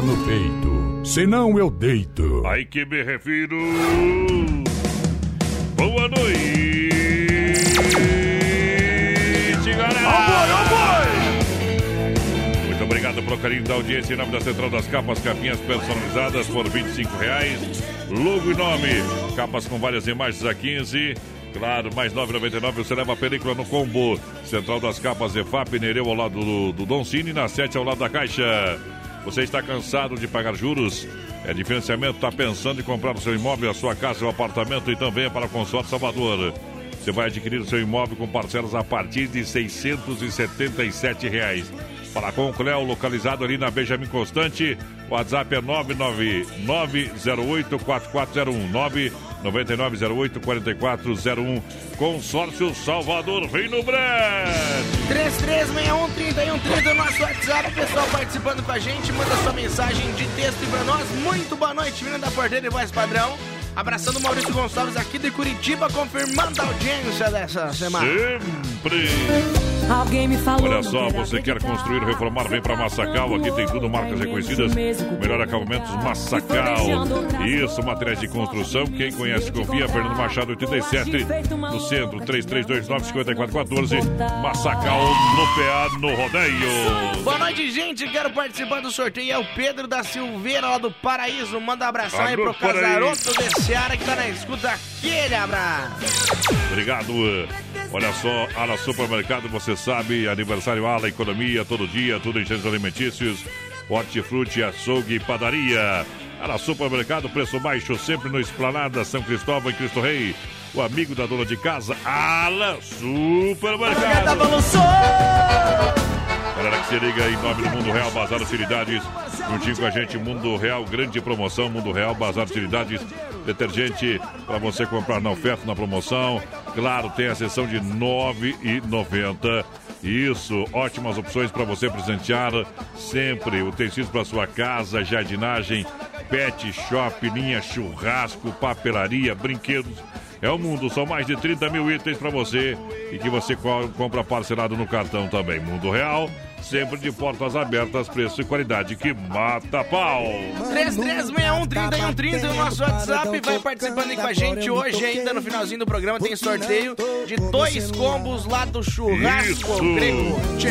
Speaker 5: no peito, senão eu deito.
Speaker 2: Aí que me refiro. Boa noite, galera! Muito obrigado pelo carinho da audiência em nome da Central das Capas, capinhas personalizadas por 25 reais. Logo e nome, capas com várias imagens a 15. Claro, mais 9,99 você leva a película no combo. Central das Capas EFAP, Nereu ao lado do, do Don Cine, na 7 ao lado da Caixa. Você está cansado de pagar juros? É de financiamento? Está pensando em comprar o seu imóvel, a sua casa, seu apartamento? Então venha para o Consórcio Salvador. Você vai adquirir o seu imóvel com parcelas a partir de 677 reais. Fala com o Cléo, localizado ali na Benjamin Constante. O WhatsApp é 999084401. 9908-4401. Consórcio Salvador, vem no brete!
Speaker 3: 3361-3130, nosso WhatsApp, pessoal participando com a gente, manda sua mensagem de texto pra nós. Muito boa noite, menina da Porteira e Voz Padrão. Abraçando o Maurício Gonçalves aqui de Curitiba, confirmando a audiência dessa semana.
Speaker 2: Sempre!
Speaker 8: Alguém me falou.
Speaker 2: Olha só, você quer construir, reformar, vem para Massacal. Aqui tem tudo, marcas reconhecidas. Melhor acabamentos, Massacal. Isso, materiais de construção. Quem conhece, confia. Fernando Machado, 87, no centro, 3329-5414. Massacal, no PA, no rodeio.
Speaker 3: Boa noite, gente. Quero participar do sorteio. É o Pedro da Silveira, lá do Paraíso. Manda um abração aí pro
Speaker 2: Paraíso.
Speaker 3: Casaroto de Seara que tá na escuta. Aquele abraço.
Speaker 2: Obrigado. Olha só, Ala Supermercado, você sabe, aniversário Ala, economia, todo dia, tudo em gêneros alimentícios, hortifruti, açougue e padaria. Ala Supermercado, preço baixo, sempre no Esplanada, São Cristóvão e Cristo Rei. O amigo da dona de casa, Ala Supermercado. Galera que se liga em nome do Mundo Real, Bazar Utilidades. Juntinho com a gente, Mundo Real, grande promoção, Mundo Real, Bazar Utilidades. Detergente para você comprar na oferta, na promoção. Claro, tem a sessão de R$ 9,90. Isso, ótimas opções para você presentear sempre. Utensílios para sua casa, jardinagem, pet shop, linha churrasco, papelaria, brinquedos. É o mundo, são mais de 30 mil itens para você e que você co- compra parcelado no cartão também. Mundo Real, sempre de portas abertas, preço e qualidade que mata pau.
Speaker 3: 3361-3130 é o nosso WhatsApp. Vai participando aí com a gente. Hoje, ainda no finalzinho do programa, tem sorteio de dois combos lá do churrasco
Speaker 2: Isso.
Speaker 3: grego. Tchê.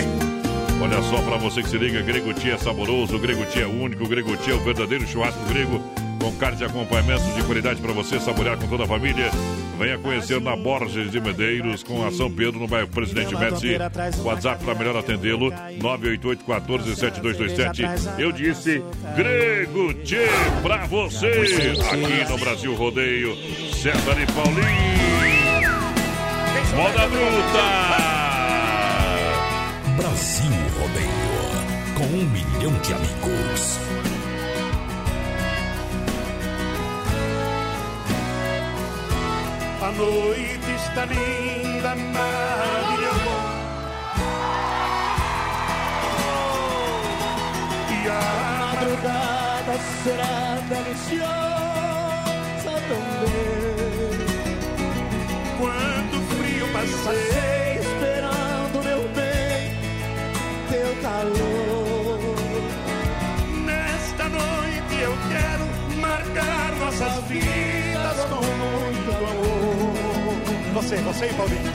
Speaker 2: Olha só para você que se liga, Grego Tia é saboroso, Grego Tia é único, Grego Tia é o verdadeiro churrasco grego, com carne de acompanhamento de qualidade para você saborear com toda a família. Venha conhecer na Borges de Medeiros, com a São Pedro, no bairro Presidente Médici. WhatsApp para melhor atendê-lo, 988-14-7227. Eu disse, Grego Tia para você, aqui no Brasil Rodeio, César e Paulinho. Moda Bruta!
Speaker 5: Brasil Rodeio, com um milhão de amigos.
Speaker 24: Noite está linda, maravilhosa. E a madrugada será deliciosa também. Quando o frio passei, esperando meu bem, teu calor. Nesta noite eu quero marcar nossas vidas com. Você, você e Paulinho.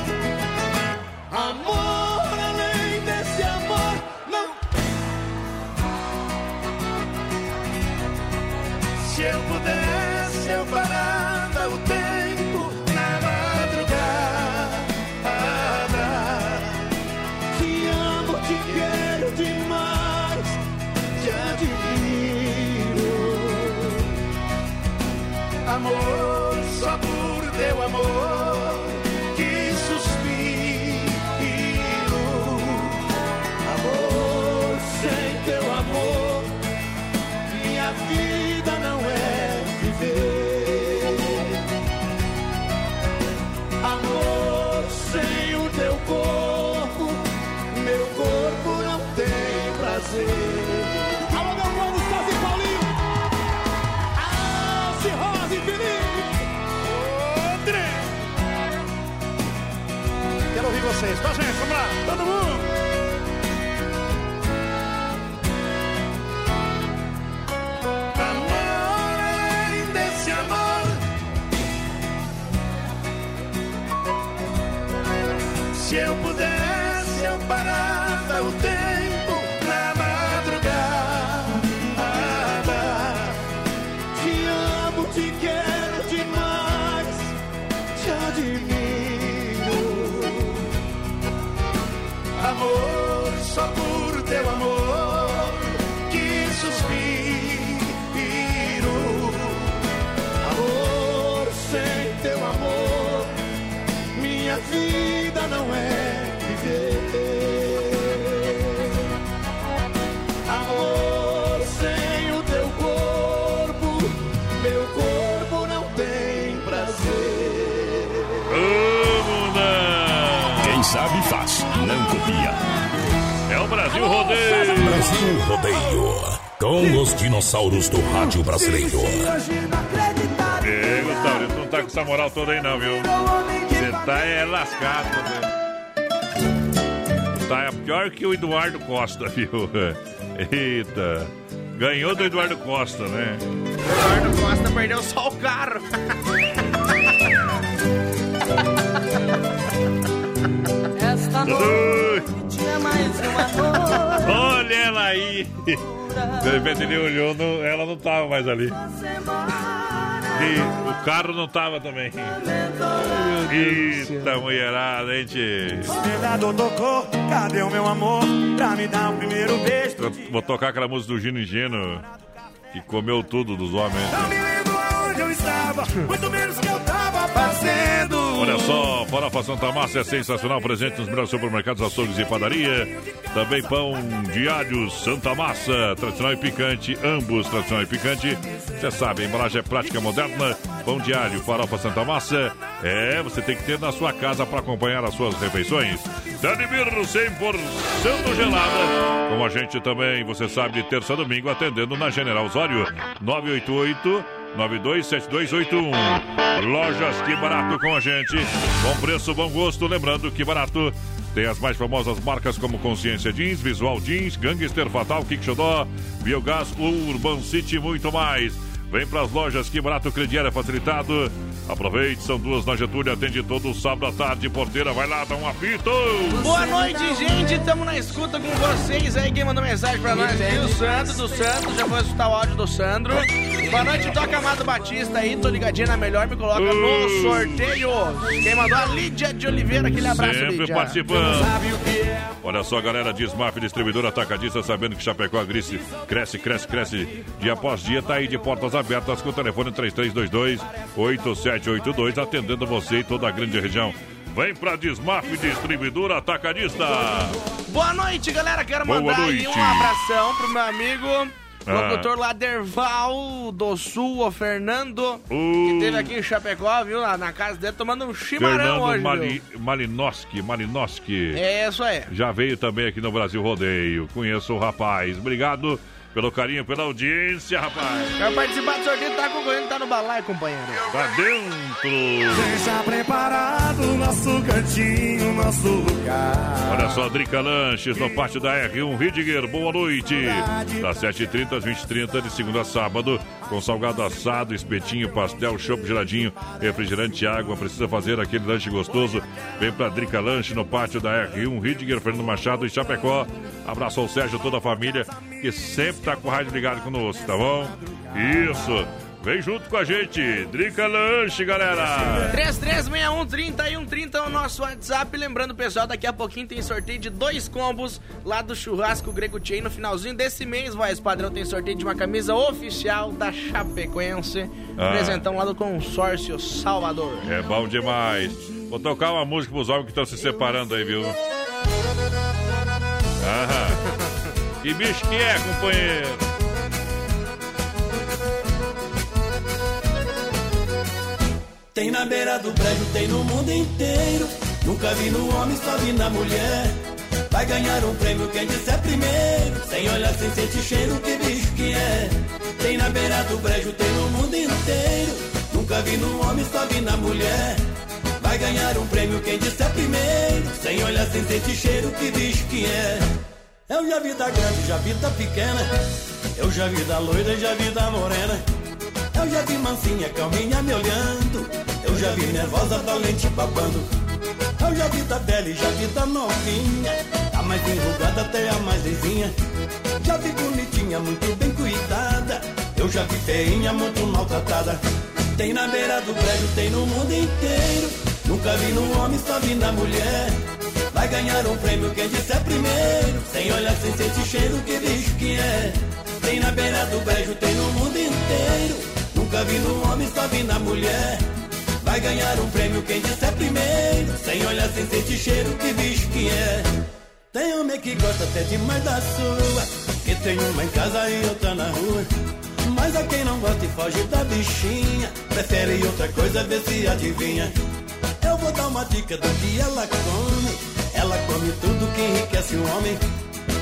Speaker 24: Amor além desse amor, não. Se eu pudesse, só por teu amor
Speaker 2: Rodeio.
Speaker 5: Brasil Rodeio. Com os dinossauros do rádio brasileiro.
Speaker 2: É, Gustavo, tu não tá com essa moral toda aí não, viu? Você tá é lascado, né? Tá é pior que o Eduardo Costa, viu? Eita. Ganhou do Eduardo Costa, né?
Speaker 3: Eduardo Costa perdeu só o carro.
Speaker 24: Esta noite
Speaker 2: Olha ela aí! De repente ele olhou, não- ela não tava mais ali. E o carro não tava também. Eita, mulherada, hein?
Speaker 24: Despertador tocou, cadê o meu amor? Pra me dar o primeiro beijo.
Speaker 2: Vou tocar aquela música do Gino Ingênuo que comeu tudo dos homens.
Speaker 24: Não me lembro onde eu estava, muito menos que eu tava fazendo.
Speaker 2: Olha só, Farofa Santa Massa é sensacional, presente nos melhores supermercados, açougues e padaria. Também pão diário Santa Massa, tradicional e picante, ambos tradicional e picante. Você sabe, a embalagem é prática moderna. Pão diário, farofa Santa Massa. É, você tem que ter na sua casa para acompanhar as suas refeições. Danimir 100% gelada. Com a gente também, você sabe, de terça a domingo, atendendo na General Osório, 988 927281. Lojas Que Barato com a gente. Bom preço, bom gosto. Lembrando que Barato tem as mais famosas marcas como Consciência Jeans, Visual Jeans, Gangster Fatal, Kick Xodó, Biogás, Urban City e muito mais. Vem para as lojas Que Barato Crediário facilitado. Aproveite, são duas na Getúlio, atende todo sábado à tarde. Porteira, vai lá, dá um apito.
Speaker 3: Boa noite, gente. Estamos na escuta com vocês aí. Quem mandou mensagem pra nós aqui, o Sandro do Santos. Já vou escutar o áudio do Sandro. Boa noite, Toca Amado Batista aí. Tô ligadinho na melhor, me coloca no sorteio. Quem mandou a Lídia de Oliveira. Aquele abraço,
Speaker 2: Sempre
Speaker 3: Lídia.
Speaker 2: participando. Olha só, galera, Desmaf Distribuidor Atacadista, sabendo que Chapecó a Grice cresce, cresce, cresce. Dia após dia, tá aí de portas abertas com o telefone 3322-8782, atendendo você e toda a grande região. Vem pra Desmaf Distribuidor Atacadista.
Speaker 3: Boa noite, galera. Quero
Speaker 2: Boa
Speaker 3: mandar aí
Speaker 2: noite.
Speaker 3: um abração pro meu amigo.
Speaker 2: Ah.
Speaker 3: Locutor lá, Derval do Sul, o Fernando, que
Speaker 2: Uh.
Speaker 3: teve aqui em Chapecó, viu? Na, na casa dele, tomando um chimarrão
Speaker 2: Fernando
Speaker 3: hoje,
Speaker 2: Mali,
Speaker 3: viu?
Speaker 2: Malinoski, Malinoski.
Speaker 3: É, isso aí.
Speaker 2: Já veio também aqui no Brasil Rodeio. Conheço o rapaz. Obrigado pelo carinho, pela audiência, rapaz.
Speaker 3: Quero participar do sorteio, tá concorrendo, tá no balaio, companheiro.
Speaker 2: Tá dentro.
Speaker 24: Deixa preparado nosso cantinho, nosso lugar.
Speaker 2: Olha só, Drica Lanches no pátio da R1 Ridiger, boa noite. Das 7h30 às 20h30, de segunda a sábado, com salgado assado, espetinho, pastel, chopp geladinho, refrigerante e água. Precisa fazer aquele lanche gostoso? Vem pra Drica Lanche no pátio da R1 Ridiger, Fernando Machado e Chapecó. Abraço ao Sérgio e toda a família que sempre tá com o rádio ligado conosco, tá bom? Isso. Vem junto com a gente. Drica Lanche, galera.
Speaker 3: 3361-3130 é o nosso WhatsApp. Lembrando, pessoal, daqui a pouquinho tem sorteio de dois combos lá do Churrasco Grego Chain. No finalzinho desse mês, voz padrão, tem sorteio de uma camisa oficial da Chapecoense.
Speaker 2: Ah.
Speaker 3: Presentão lá do consórcio Salvador.
Speaker 2: É bom demais. Vou tocar uma música pros homens que estão se separando aí, viu? Aham. Que bicho que é, companheiro?
Speaker 24: Tem na beira do prédio, tem no mundo inteiro. Nunca vi no homem, só vi na mulher. Vai ganhar um prêmio quem disser primeiro. Sem olhar, sem sentir cheiro, que bicho que é. Tem na beira do brejo, tem no mundo inteiro. Nunca vi no homem, só vi na mulher. Vai ganhar um prêmio quem disser primeiro. Sem olhar, sem sentir cheiro, que bicho que é. Eu já vi da grande, já vi da pequena. Eu já vi da loira, já vi da morena. Eu já vi mansinha, calminha me olhando. Eu já vi nervosa, valente babando. Eu já vi da bela e já vi da novinha. A mais enrugada até a mais lisinha. Já vi bonitinha, muito bem cuidada. Eu já vi feinha, muito maltratada. Tem na beira do prédio, tem no mundo inteiro. Nunca vi no homem, só vi na mulher. Vai ganhar um prêmio quem disser primeiro. Sem olhar, sem sentir cheiro, que bicho que é. Tem na beira do brejo, tem no mundo inteiro. Nunca vi no homem, só vi na mulher. Vai ganhar um prêmio quem disser primeiro. Sem olhar, sem sentir cheiro, que bicho que é. Tem homem que gosta até demais da sua. Que tem uma em casa e outra na rua. Mas a quem não gosta e foge da bichinha. Prefere outra coisa, vê se adivinha. Eu vou dar uma dica do que ela come. Ela come tudo que enriquece o homem.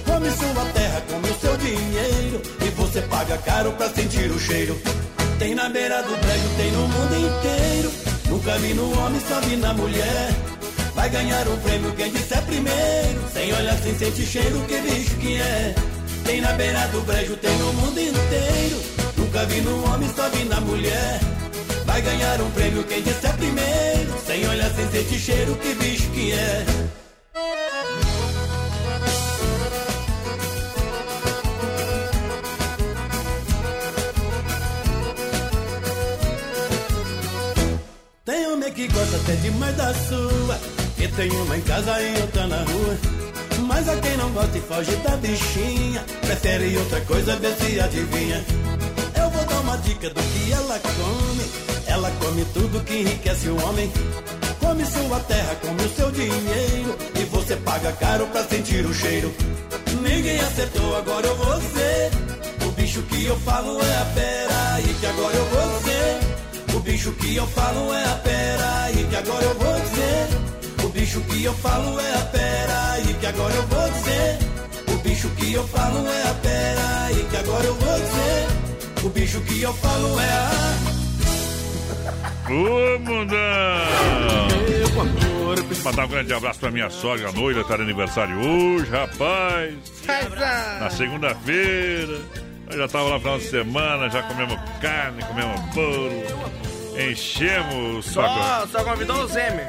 Speaker 24: Come sua terra, come o seu dinheiro. E você paga caro pra sentir o cheiro. Tem na beira do prédio, tem no mundo inteiro. Nunca vi no homem, só vi na mulher. Vai ganhar um prêmio quem disser primeiro. Sem olhar, sem sentir cheiro, que bicho que é. Tem na beira do brejo, tem no mundo inteiro. Nunca vi no homem, só vi na mulher. Vai ganhar um prêmio quem disser primeiro. Sem olhar, sem sentir cheiro, que bicho que é. Que gosta até demais da sua. Que tem uma em casa e outra na rua. Mas a quem não gosta e foge da bichinha. Prefere outra coisa, vê se adivinha. Eu vou dar uma dica do que ela come. Ela come tudo que enriquece o homem. Come sua terra, come o seu dinheiro. E você paga caro pra sentir o cheiro. Ninguém acertou, agora eu vou ser. O bicho que eu falo é a pera. E que agora eu vou ser. O bicho que eu falo é a pera. E que agora eu vou dizer. O bicho que eu falo é a pera. E que agora eu vou dizer. O bicho que eu falo é a pera. E que agora eu vou dizer. O bicho que eu falo é a.
Speaker 2: Ô, mundão! Mandar um grande abraço pra minha sogra, a noira, tá de aniversário hoje, rapaz. Na segunda-feira. Nós já tava lá no final de semana, já comemos carne, comemos bolo. Enchemos o
Speaker 3: Só,
Speaker 2: saco.
Speaker 3: só convidou o Zeme.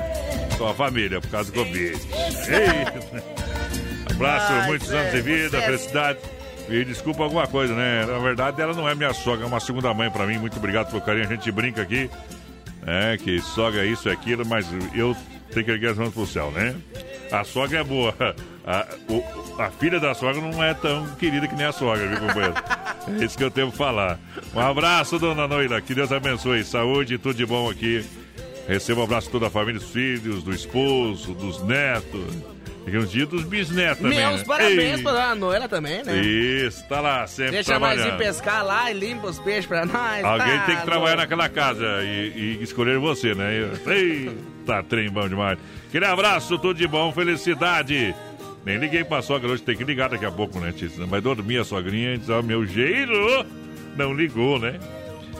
Speaker 2: Só a família, por causa do Covid. Ei. Abraço,
Speaker 3: Ai,
Speaker 2: muitos anos de vida,
Speaker 3: é-
Speaker 2: felicidade. E desculpa alguma coisa, né? Na verdade, ela não é minha sogra, é uma segunda mãe pra mim. Muito obrigado pelo carinho. A gente brinca aqui, é, que sogra é isso e aquilo, mas eu tenho que erguer as mãos pro céu, né? A sogra é boa. A, o- a filha da sogra não é tão querida que nem a sogra, viu, companheiro? É isso que eu tenho que falar. Um abraço, dona Noila. Que Deus abençoe. Saúde e tudo de bom aqui. Receba um abraço de toda a família, dos filhos, do esposo, dos netos. Um dia dos bisnetos também.
Speaker 3: Meus
Speaker 2: né?
Speaker 3: parabéns
Speaker 2: Ei.
Speaker 3: pra dona Noela também, né?
Speaker 2: Isso, tá lá, sempre
Speaker 3: Deixa nós ir
Speaker 2: trabalhando.
Speaker 3: pescar lá e limpa os peixes pra nós.
Speaker 2: Alguém
Speaker 3: tá
Speaker 2: tem que trabalhar
Speaker 3: louco.
Speaker 2: naquela casa e, e escolher você, né? Eita, trem bom demais. Aquele abraço, tudo de bom, felicidade. Nem liguei pra sogra hoje, tem que ligar daqui a pouco, né, Tícia? Vai dormir a sogrinha e diz, ó, meu jeito não ligou, né?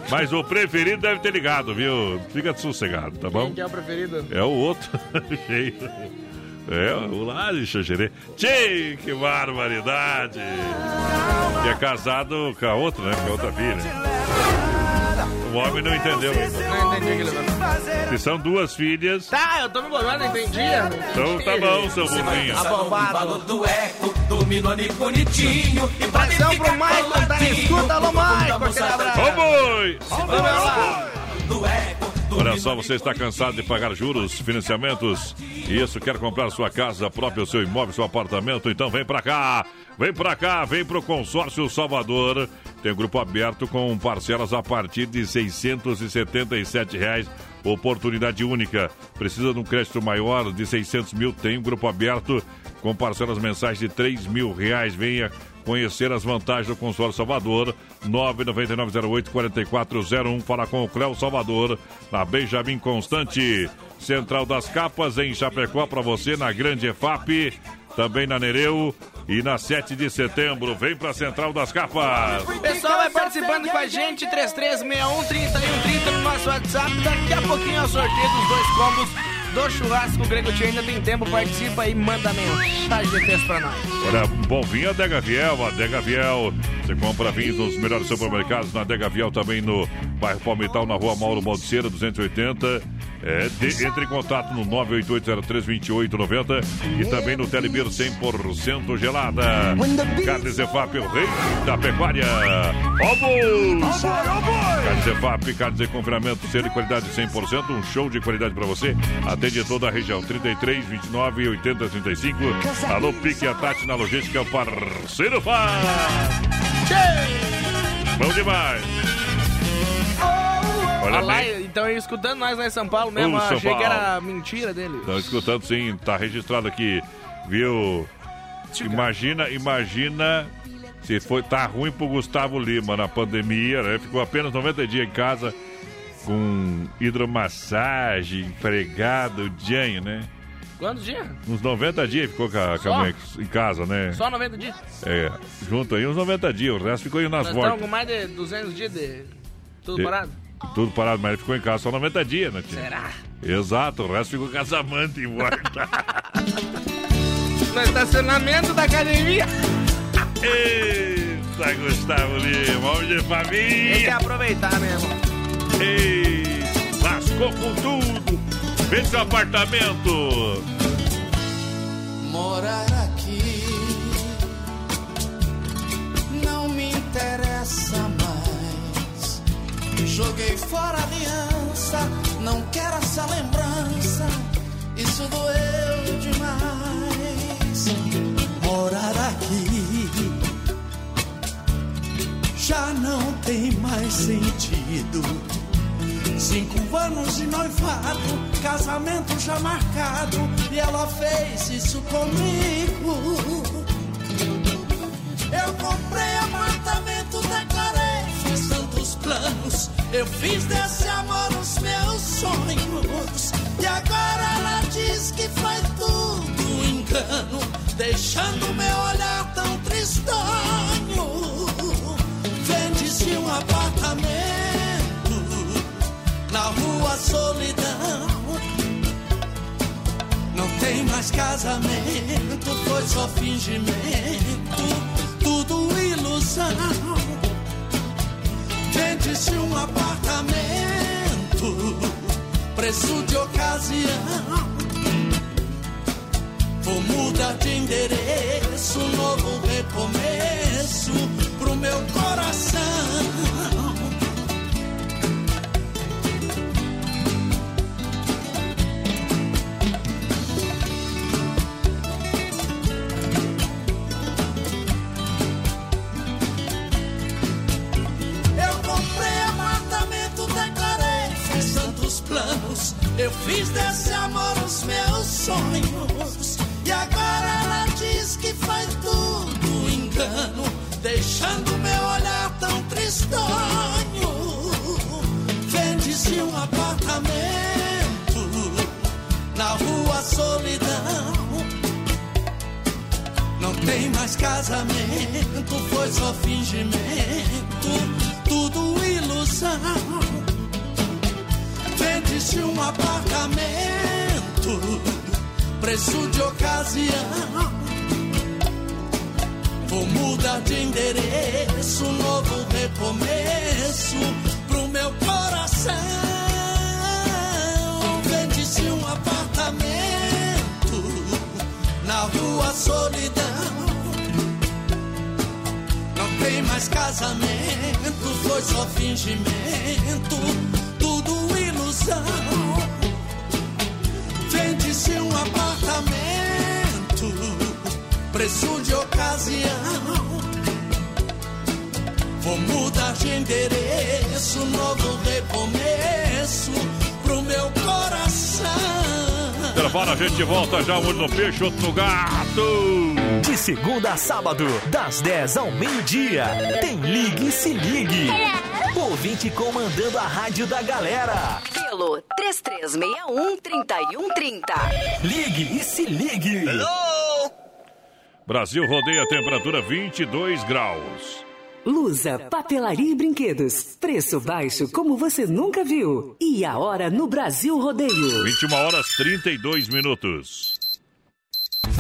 Speaker 2: Mas o preferido deve ter ligado, viu? Fica sossegado, tá bom?
Speaker 3: Quem que é o preferido?
Speaker 2: É o outro jeito. É, o lá de Xanxerê. Tchê, que barbaridade! Que é casado com a outra, né? Com a outra filha. O homem não entendeu.
Speaker 3: Não entendi.
Speaker 2: Que são duas filhas.
Speaker 3: Tá, eu tô me bolando, não entendi.
Speaker 2: Então tá bom, seu burrinho.
Speaker 3: Abombado.
Speaker 24: do eco, bonitinho. E
Speaker 3: Atenção pro Maicon, tá na escuta. Alô, Maicon, aquele abraço.
Speaker 2: Ô, boi!
Speaker 3: Vamos lá.
Speaker 24: do eco.
Speaker 2: Olha só, você está cansado de pagar juros, financiamentos isso quer comprar sua casa própria, o seu imóvel, seu apartamento? Então vem pra cá! Vem pra cá, vem pro Consórcio Salvador. Tem um grupo aberto com parcelas a partir de 677 reais. Oportunidade única. Precisa de um crédito maior de 600 mil? Tem um grupo aberto com parcelas mensais de 3 mil reais. Venha conhecer as vantagens do consórcio Salvador. 99908-4401. Fala com o Cléo Salvador, na Benjamin Constante. Central das Capas, em Chapecó, para você, na Grande EFAP. Também na Nereu e na 7 de setembro. Vem pra Central das Capas.
Speaker 3: O pessoal vai participando com a gente, 3361-3130 no nosso WhatsApp. Daqui a pouquinho é o sorteio dos dois combos do churrasco Grego Tio. Ainda tem tempo, participa aí, manda mensagem de texto pra nós.
Speaker 2: Olha, bom vinho Adega Viel, Adega Viel. Você compra vinhos nos melhores supermercados, na Adega Viel também no bairro Palmital, na rua Mauro Baldiceira, 280. É, de- entre em contato no 988032890 e também no Telebir 100% gelada. Carne Zefap, o rei da pecuária. Ovos! Carne Zefap, carne de confinamento, selo de qualidade 100%, um show de qualidade para você. Atende toda a região, 33, 29 80 35. Alô, Pique a Tati na logística, parceiro faz. Bom demais. Olha
Speaker 3: Olha lá,
Speaker 2: bem.
Speaker 3: então escutando nós lá em São Paulo mesmo,
Speaker 2: Ô, São
Speaker 3: achei que
Speaker 2: Paulo.
Speaker 3: era mentira dele.
Speaker 2: Estão escutando sim, tá registrado aqui, viu? Imagina, imagina se foi tá ruim pro Gustavo Lima na pandemia, né? Ficou apenas 90 dias em casa com hidromassagem, empregado, dianho, né?
Speaker 3: Quantos dias?
Speaker 2: Uns 90 dias ficou com a, com a em casa, né?
Speaker 3: Só 90 dias?
Speaker 2: É, junto aí uns 90 dias, o resto ficou aí nas
Speaker 3: Nós estamos
Speaker 2: voltas.
Speaker 3: com mais de 200 dias de tudo
Speaker 2: De-
Speaker 3: parado.
Speaker 2: Tudo parado, mas ele ficou em casa só 90 dias, né, tio?
Speaker 3: Será?
Speaker 2: Exato, o resto ficou com as amantes em volta.
Speaker 3: No estacionamento da academia.
Speaker 2: Eita, Gustavo Lima, homem de
Speaker 3: Tem que
Speaker 2: família.
Speaker 3: aproveitar mesmo.
Speaker 2: Ei, lascou com tudo. Vende seu apartamento.
Speaker 36: Morar aqui não me interessa mais. Joguei fora a aliança, não quero essa lembrança. Isso doeu demais. Morar aqui já não tem mais sentido. Cinco anos de noivado, casamento já marcado, e ela fez isso comigo. Eu comprei apartamento, planos. Eu fiz desse amor os meus sonhos. E agora ela diz que foi tudo engano, deixando meu olhar tão tristonho. Vende-se um apartamento na rua Solidão. Não tem mais casamento, foi só fingimento, tudo ilusão. Vende-se um apartamento, preço de ocasião. Vou mudar de endereço, novo recomeço pro meu coração. Eu fiz desse amor os meus sonhos. E agora ela diz que foi tudo engano, deixando meu olhar tão tristonho. Vende-se um apartamento na rua Solidão. Não tem mais casamento, foi só fingimento, tudo ilusão. Vende-se um apartamento, preço de ocasião. Vou mudar de endereço, novo recomeço pro meu coração. Vende-se um apartamento na rua Solidão. Não tem mais casamento, foi só fingimento, ilusão. Vende-se um apartamento, preço de ocasião. Vou mudar de endereço, novo recomeço pro meu coração.
Speaker 2: Intervalo, a gente volta já, um no peixe, outro no gato.
Speaker 37: De segunda a sábado, das 10 ao meio-dia, tem Ligue e Se Ligue. Ouvinte comandando a rádio da galera.
Speaker 10: Pelo 3361-3130.
Speaker 37: Ligue e Se Ligue.
Speaker 2: Brasil rodeia a temperatura 22 graus.
Speaker 10: Lusa, papelaria e brinquedos. Preço baixo como você nunca viu. E a hora no Brasil Rodeio.
Speaker 2: 21 horas 32 minutos.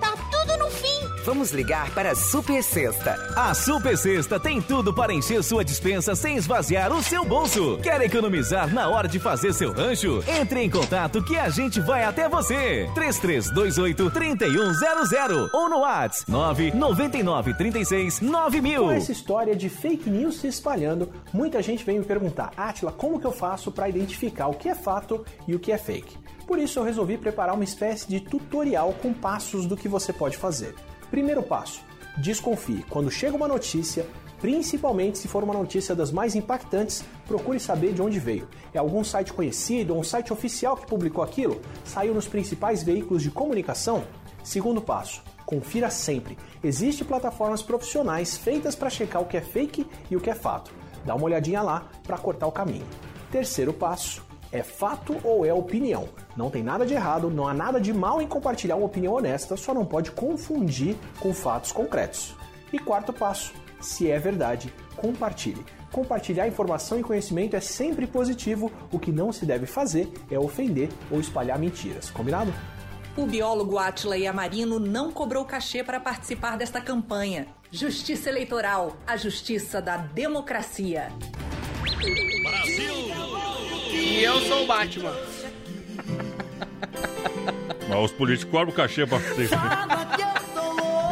Speaker 38: tá tudo no fim.
Speaker 39: Vamos ligar para a Super Sexta.
Speaker 37: A Super Sexta tem tudo para encher sua dispensa sem esvaziar o seu bolso. Quer economizar na hora de fazer seu rancho? Entre em contato que a gente vai até você. 3328 3100 ou no WhatsApp 999 36 9000.
Speaker 21: Com essa história de fake news se espalhando, muita gente vem me perguntar, Atila, como que eu faço para identificar o que é fato e o que é fake? Por isso eu resolvi preparar uma espécie de tutorial com passos do que você pode fazer. Primeiro passo: desconfie. Quando chega uma notícia, principalmente se for uma notícia das mais impactantes, procure saber de onde veio. É algum site conhecido ou um site oficial que publicou aquilo? Saiu nos principais veículos de comunicação? Segundo passo: confira sempre. Existem plataformas profissionais feitas para checar o que é fake e o que é fato. Dá uma olhadinha lá para cortar o caminho. Terceiro passo: é fato ou é opinião? Não tem nada de errado, não há nada de mal em compartilhar uma opinião honesta, só não pode confundir com fatos concretos. E quarto passo: se é verdade, compartilhe. Compartilhar informação e conhecimento é sempre positivo, o que não se deve fazer é ofender ou espalhar mentiras, combinado?
Speaker 22: O biólogo Átila Yamarino não cobrou cachê para participar desta campanha. Justiça Eleitoral, a justiça da democracia.
Speaker 3: E eu sou o Batman.
Speaker 2: Mas os políticos cobram cachê pra ter.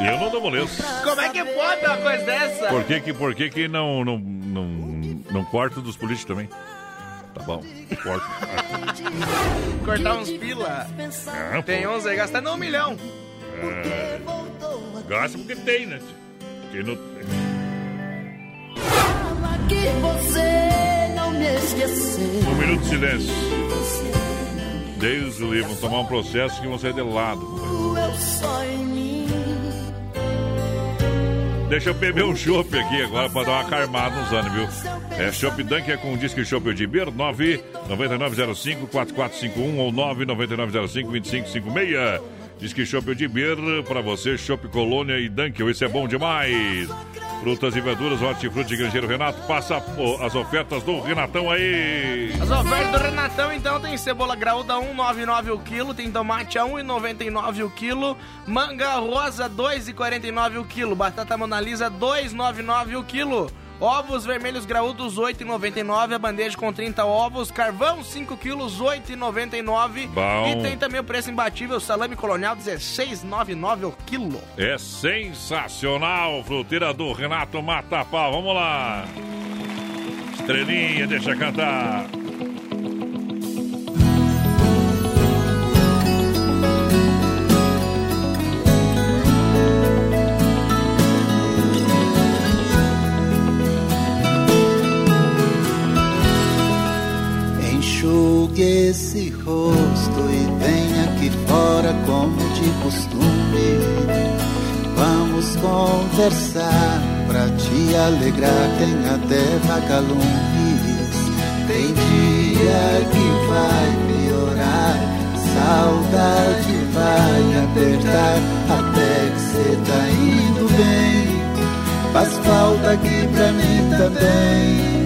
Speaker 2: E eu não dou moleza.
Speaker 3: Como é que pode uma coisa dessa?
Speaker 2: Por que que, por que, que não, não, não, não corta dos políticos também? Tá bom, corta.
Speaker 3: Cortar uns pila.
Speaker 2: Ah,
Speaker 3: Tem
Speaker 2: pô.
Speaker 3: uns aí gastando um milhão.
Speaker 2: É, gasta porque tem, né? Porque não
Speaker 24: que você não me esqueceu.
Speaker 2: Um minuto de silêncio. Deus o livre, vão tomar um processo que vão sair de lado. Deixa eu beber um chopp aqui agora pra dar uma carmada nos anos, viu? É Chopp Dunk é com disque Chopp de Beer 99905 4451 ou 99905 2556. Disque Chopp de Beer pra você, Chopp Colônia e Dunkel, isso é bom demais. Frutas e verduras, hortifruti e grangeiro Renato, passa as ofertas do Renatão aí.
Speaker 3: As ofertas do Renatão, então, tem cebola graúda 1,99 o quilo, tem tomate a 1,99 o quilo, manga rosa 2,49 o quilo, batata monalisa 2,99 o quilo. Ovos vermelhos graúdos 8,99, a bandeja com 30 ovos, carvão 5 quilos 8,99
Speaker 2: Bom.
Speaker 3: e tem também o preço imbatível, salame colonial 16,99 o quilo.
Speaker 2: É sensacional, fruteira do Renato Matapá. Vamos lá. Estrelinha, deixa cantar.
Speaker 40: Enxugue esse rosto e venha aqui fora como de costume. Vamos conversar pra te alegrar, tem até vagalumes. Tem dia que vai piorar, saudade vai apertar, até que cê tá indo bem. Faz falta aqui pra mim também.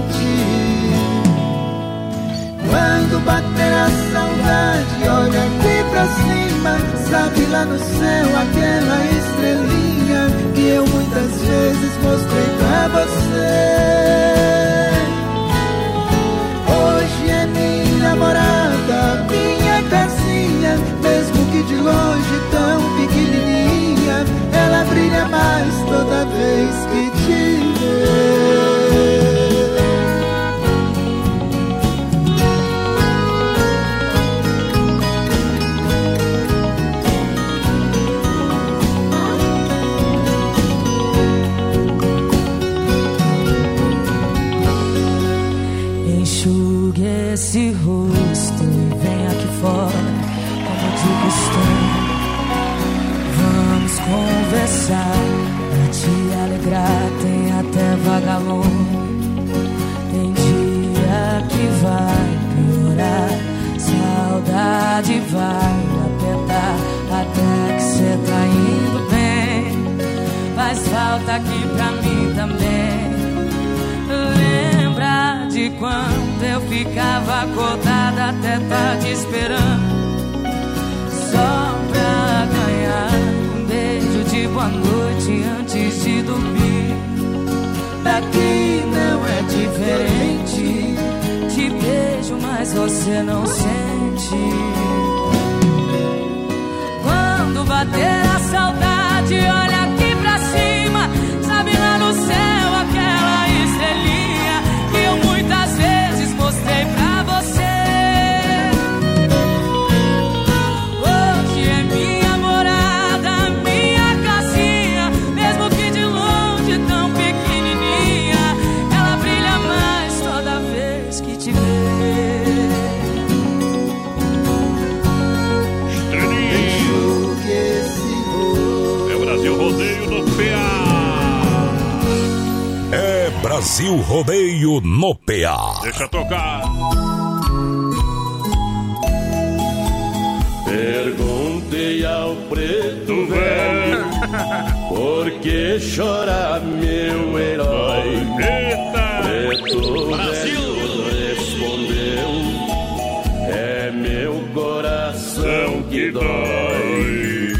Speaker 40: bater a saudade, olha aqui pra cima. Sabe lá no céu aquela estrelinha que eu muitas vezes mostrei pra você.
Speaker 1: Vagalume. Tem dia que vai piorar, saudade vai apertar, até que cê tá indo bem. Faz falta aqui pra mim também. Lembra de quando eu ficava acordada até tarde esperando Só pra ganhar um beijo de boa noite antes de dormir Daqui não é diferente. Te beijo, mas você não sente. Quando bater a saudade, olha
Speaker 2: Brasil Rodeio no PA. Deixa tocar.
Speaker 24: Perguntei ao preto velho Por que chora meu herói Preto velho respondeu É meu coração que dói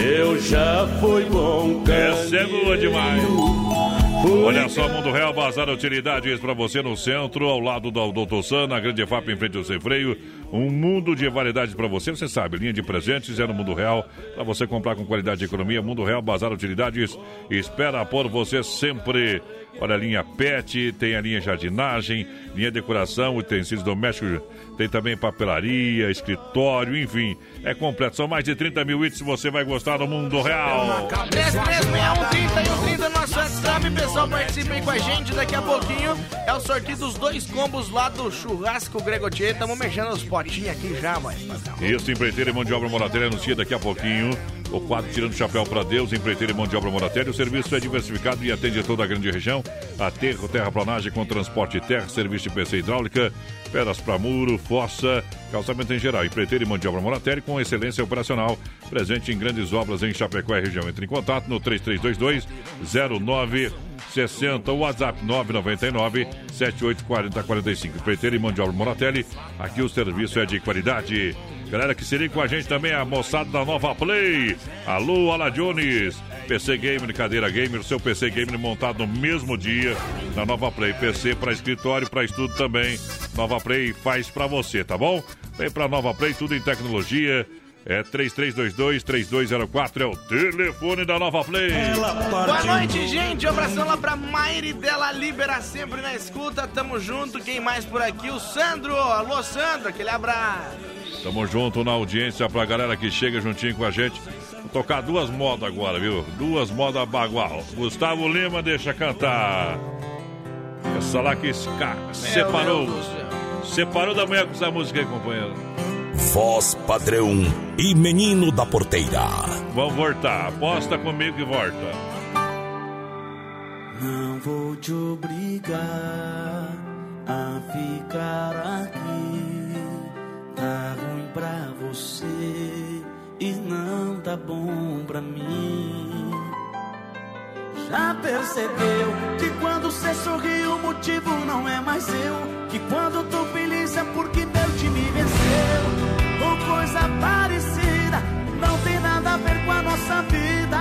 Speaker 24: Eu já fui bom
Speaker 2: Essa é boa demais. Olha só, Mundo Real, Bazar Utilidades para você no centro, ao lado do Doutor San, na Grande FAP, em frente ao Sem Freio. Um mundo de variedades para você, você sabe, linha de presentes é no Mundo Real, para você comprar com qualidade de economia. Mundo Real, Bazar Utilidades, espera por você sempre. Olha a linha PET, tem a linha jardinagem, linha decoração, utensílios domésticos, tem também papelaria, escritório, enfim, é completo. São mais de 30 mil itens, você vai gostar do Mundo Real.
Speaker 3: 3361 no nosso WhatsApp, pessoal, participe aí com a gente. Daqui a pouquinho é o sorteio dos dois combos lá do churrasco Gregotier. Estamos mexendo os potinhos aqui já, mãe.
Speaker 2: Isso, empreiteiro e mão de obra Moratelli anuncia daqui a pouquinho o quadro Tirando Chapéu para Deus, empreiteiro e mão de obra Moratelli. O serviço é diversificado e atende toda a grande região. Aterro, terraplanagem com transporte terra, serviço de PC hidráulica, pedras para muro, fossa, calçamento em geral. Empreiteiro e mão de obra Moratelli com excelência operacional. Presente em grandes obras em Chapecó e região. Entre em contato no 3322 0960 WhatsApp 999 784045. Empreiteiro e mão de obra Moratelli. Aqui o serviço é de qualidade. Galera que se liga com a gente também, a moçada da Nova Play. Alô, Ala Jones. PC Gamer, cadeira gamer, seu PC Gamer montado no mesmo dia na Nova Play. PC para escritório, para estudo também. Nova Play faz para você, tá bom? Vem pra Nova Play, tudo em tecnologia. É 3322-3204, é o telefone da Nova Play.
Speaker 3: Boa noite, gente. Um abração lá pra Maire dela Libera, sempre na escuta. Tamo junto. Quem mais por aqui? O Sandro. Alô, Sandro. Aquele abraço.
Speaker 2: Tamo junto na audiência pra galera que chega juntinho com a gente. Vou tocar duas modas agora, viu? Duas modas bagual. Gustavo Lima deixa cantar. Essa lá que separou. Separou da manhã com essa música aí, companheiro.
Speaker 5: Voz padrão e menino da porteira.
Speaker 2: Vamos voltar. Aposta comigo e volta.
Speaker 8: Não vou te obrigar a ficar aqui. Tá ruim pra você e não tá bom pra mim. Já percebeu que quando você sorri o motivo não é mais eu? Que quando tô feliz é porque meu time venceu? Coisa parecida, não tem nada a ver com a nossa vida.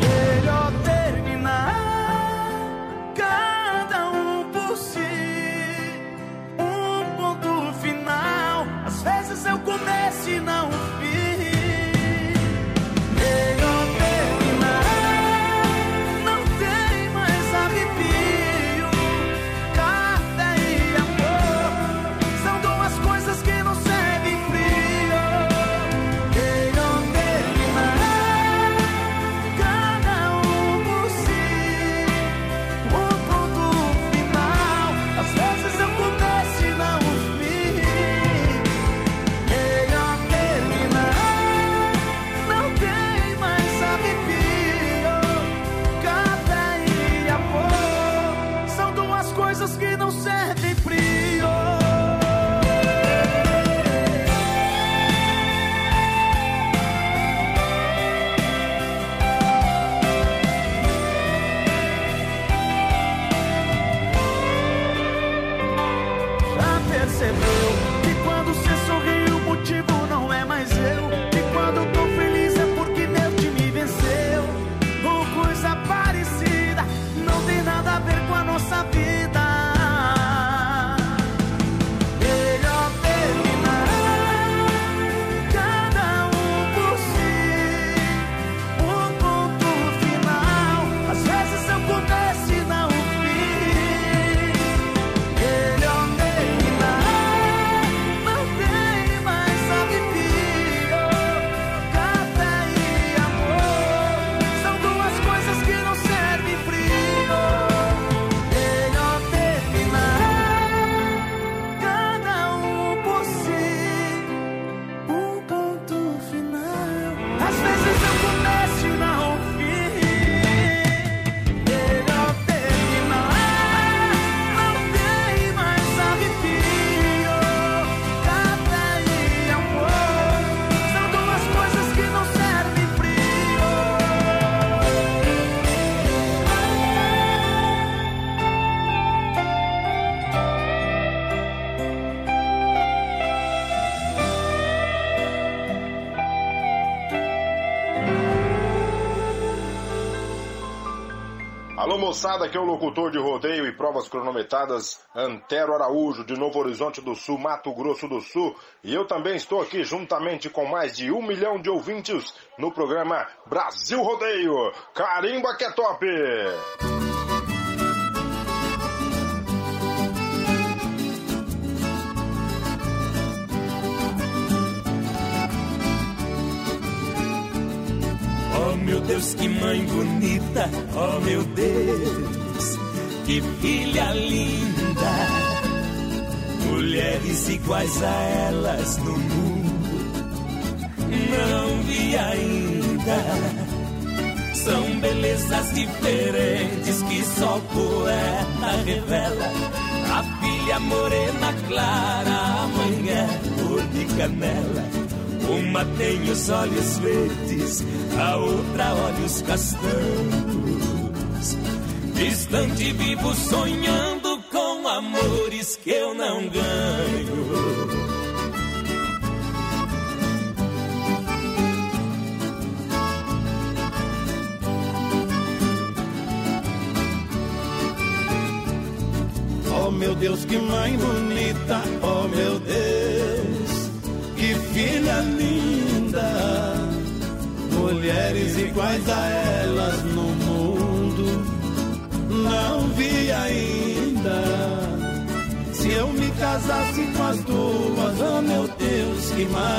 Speaker 8: Melhor terminar, cada um por si. Um ponto final, às vezes eu começo e não
Speaker 41: moçada, aqui é o locutor de rodeio e provas cronometradas Antero Araújo, de Novo Horizonte do Sul, Mato Grosso do Sul. E eu também estou aqui juntamente com mais de um milhão de ouvintes no programa Brasil Rodeio. Carimba que é top!
Speaker 13: Meu Deus, que mãe bonita, oh meu Deus, que filha linda. Mulheres iguais a elas no mundo, não vi ainda. São belezas diferentes que só poeta revela. A filha morena clara, a mãe é cor de canela. Uma tem os olhos verdes, a outra olhos castanhos. Distante vivo sonhando com amores que eu não ganho.
Speaker 24: Oh meu Deus, que mãe bonita, oh meu Deus, filha linda. Mulheres iguais a elas no mundo, não vi ainda. Se eu me casasse com as duas, oh meu Deus, que maravilha.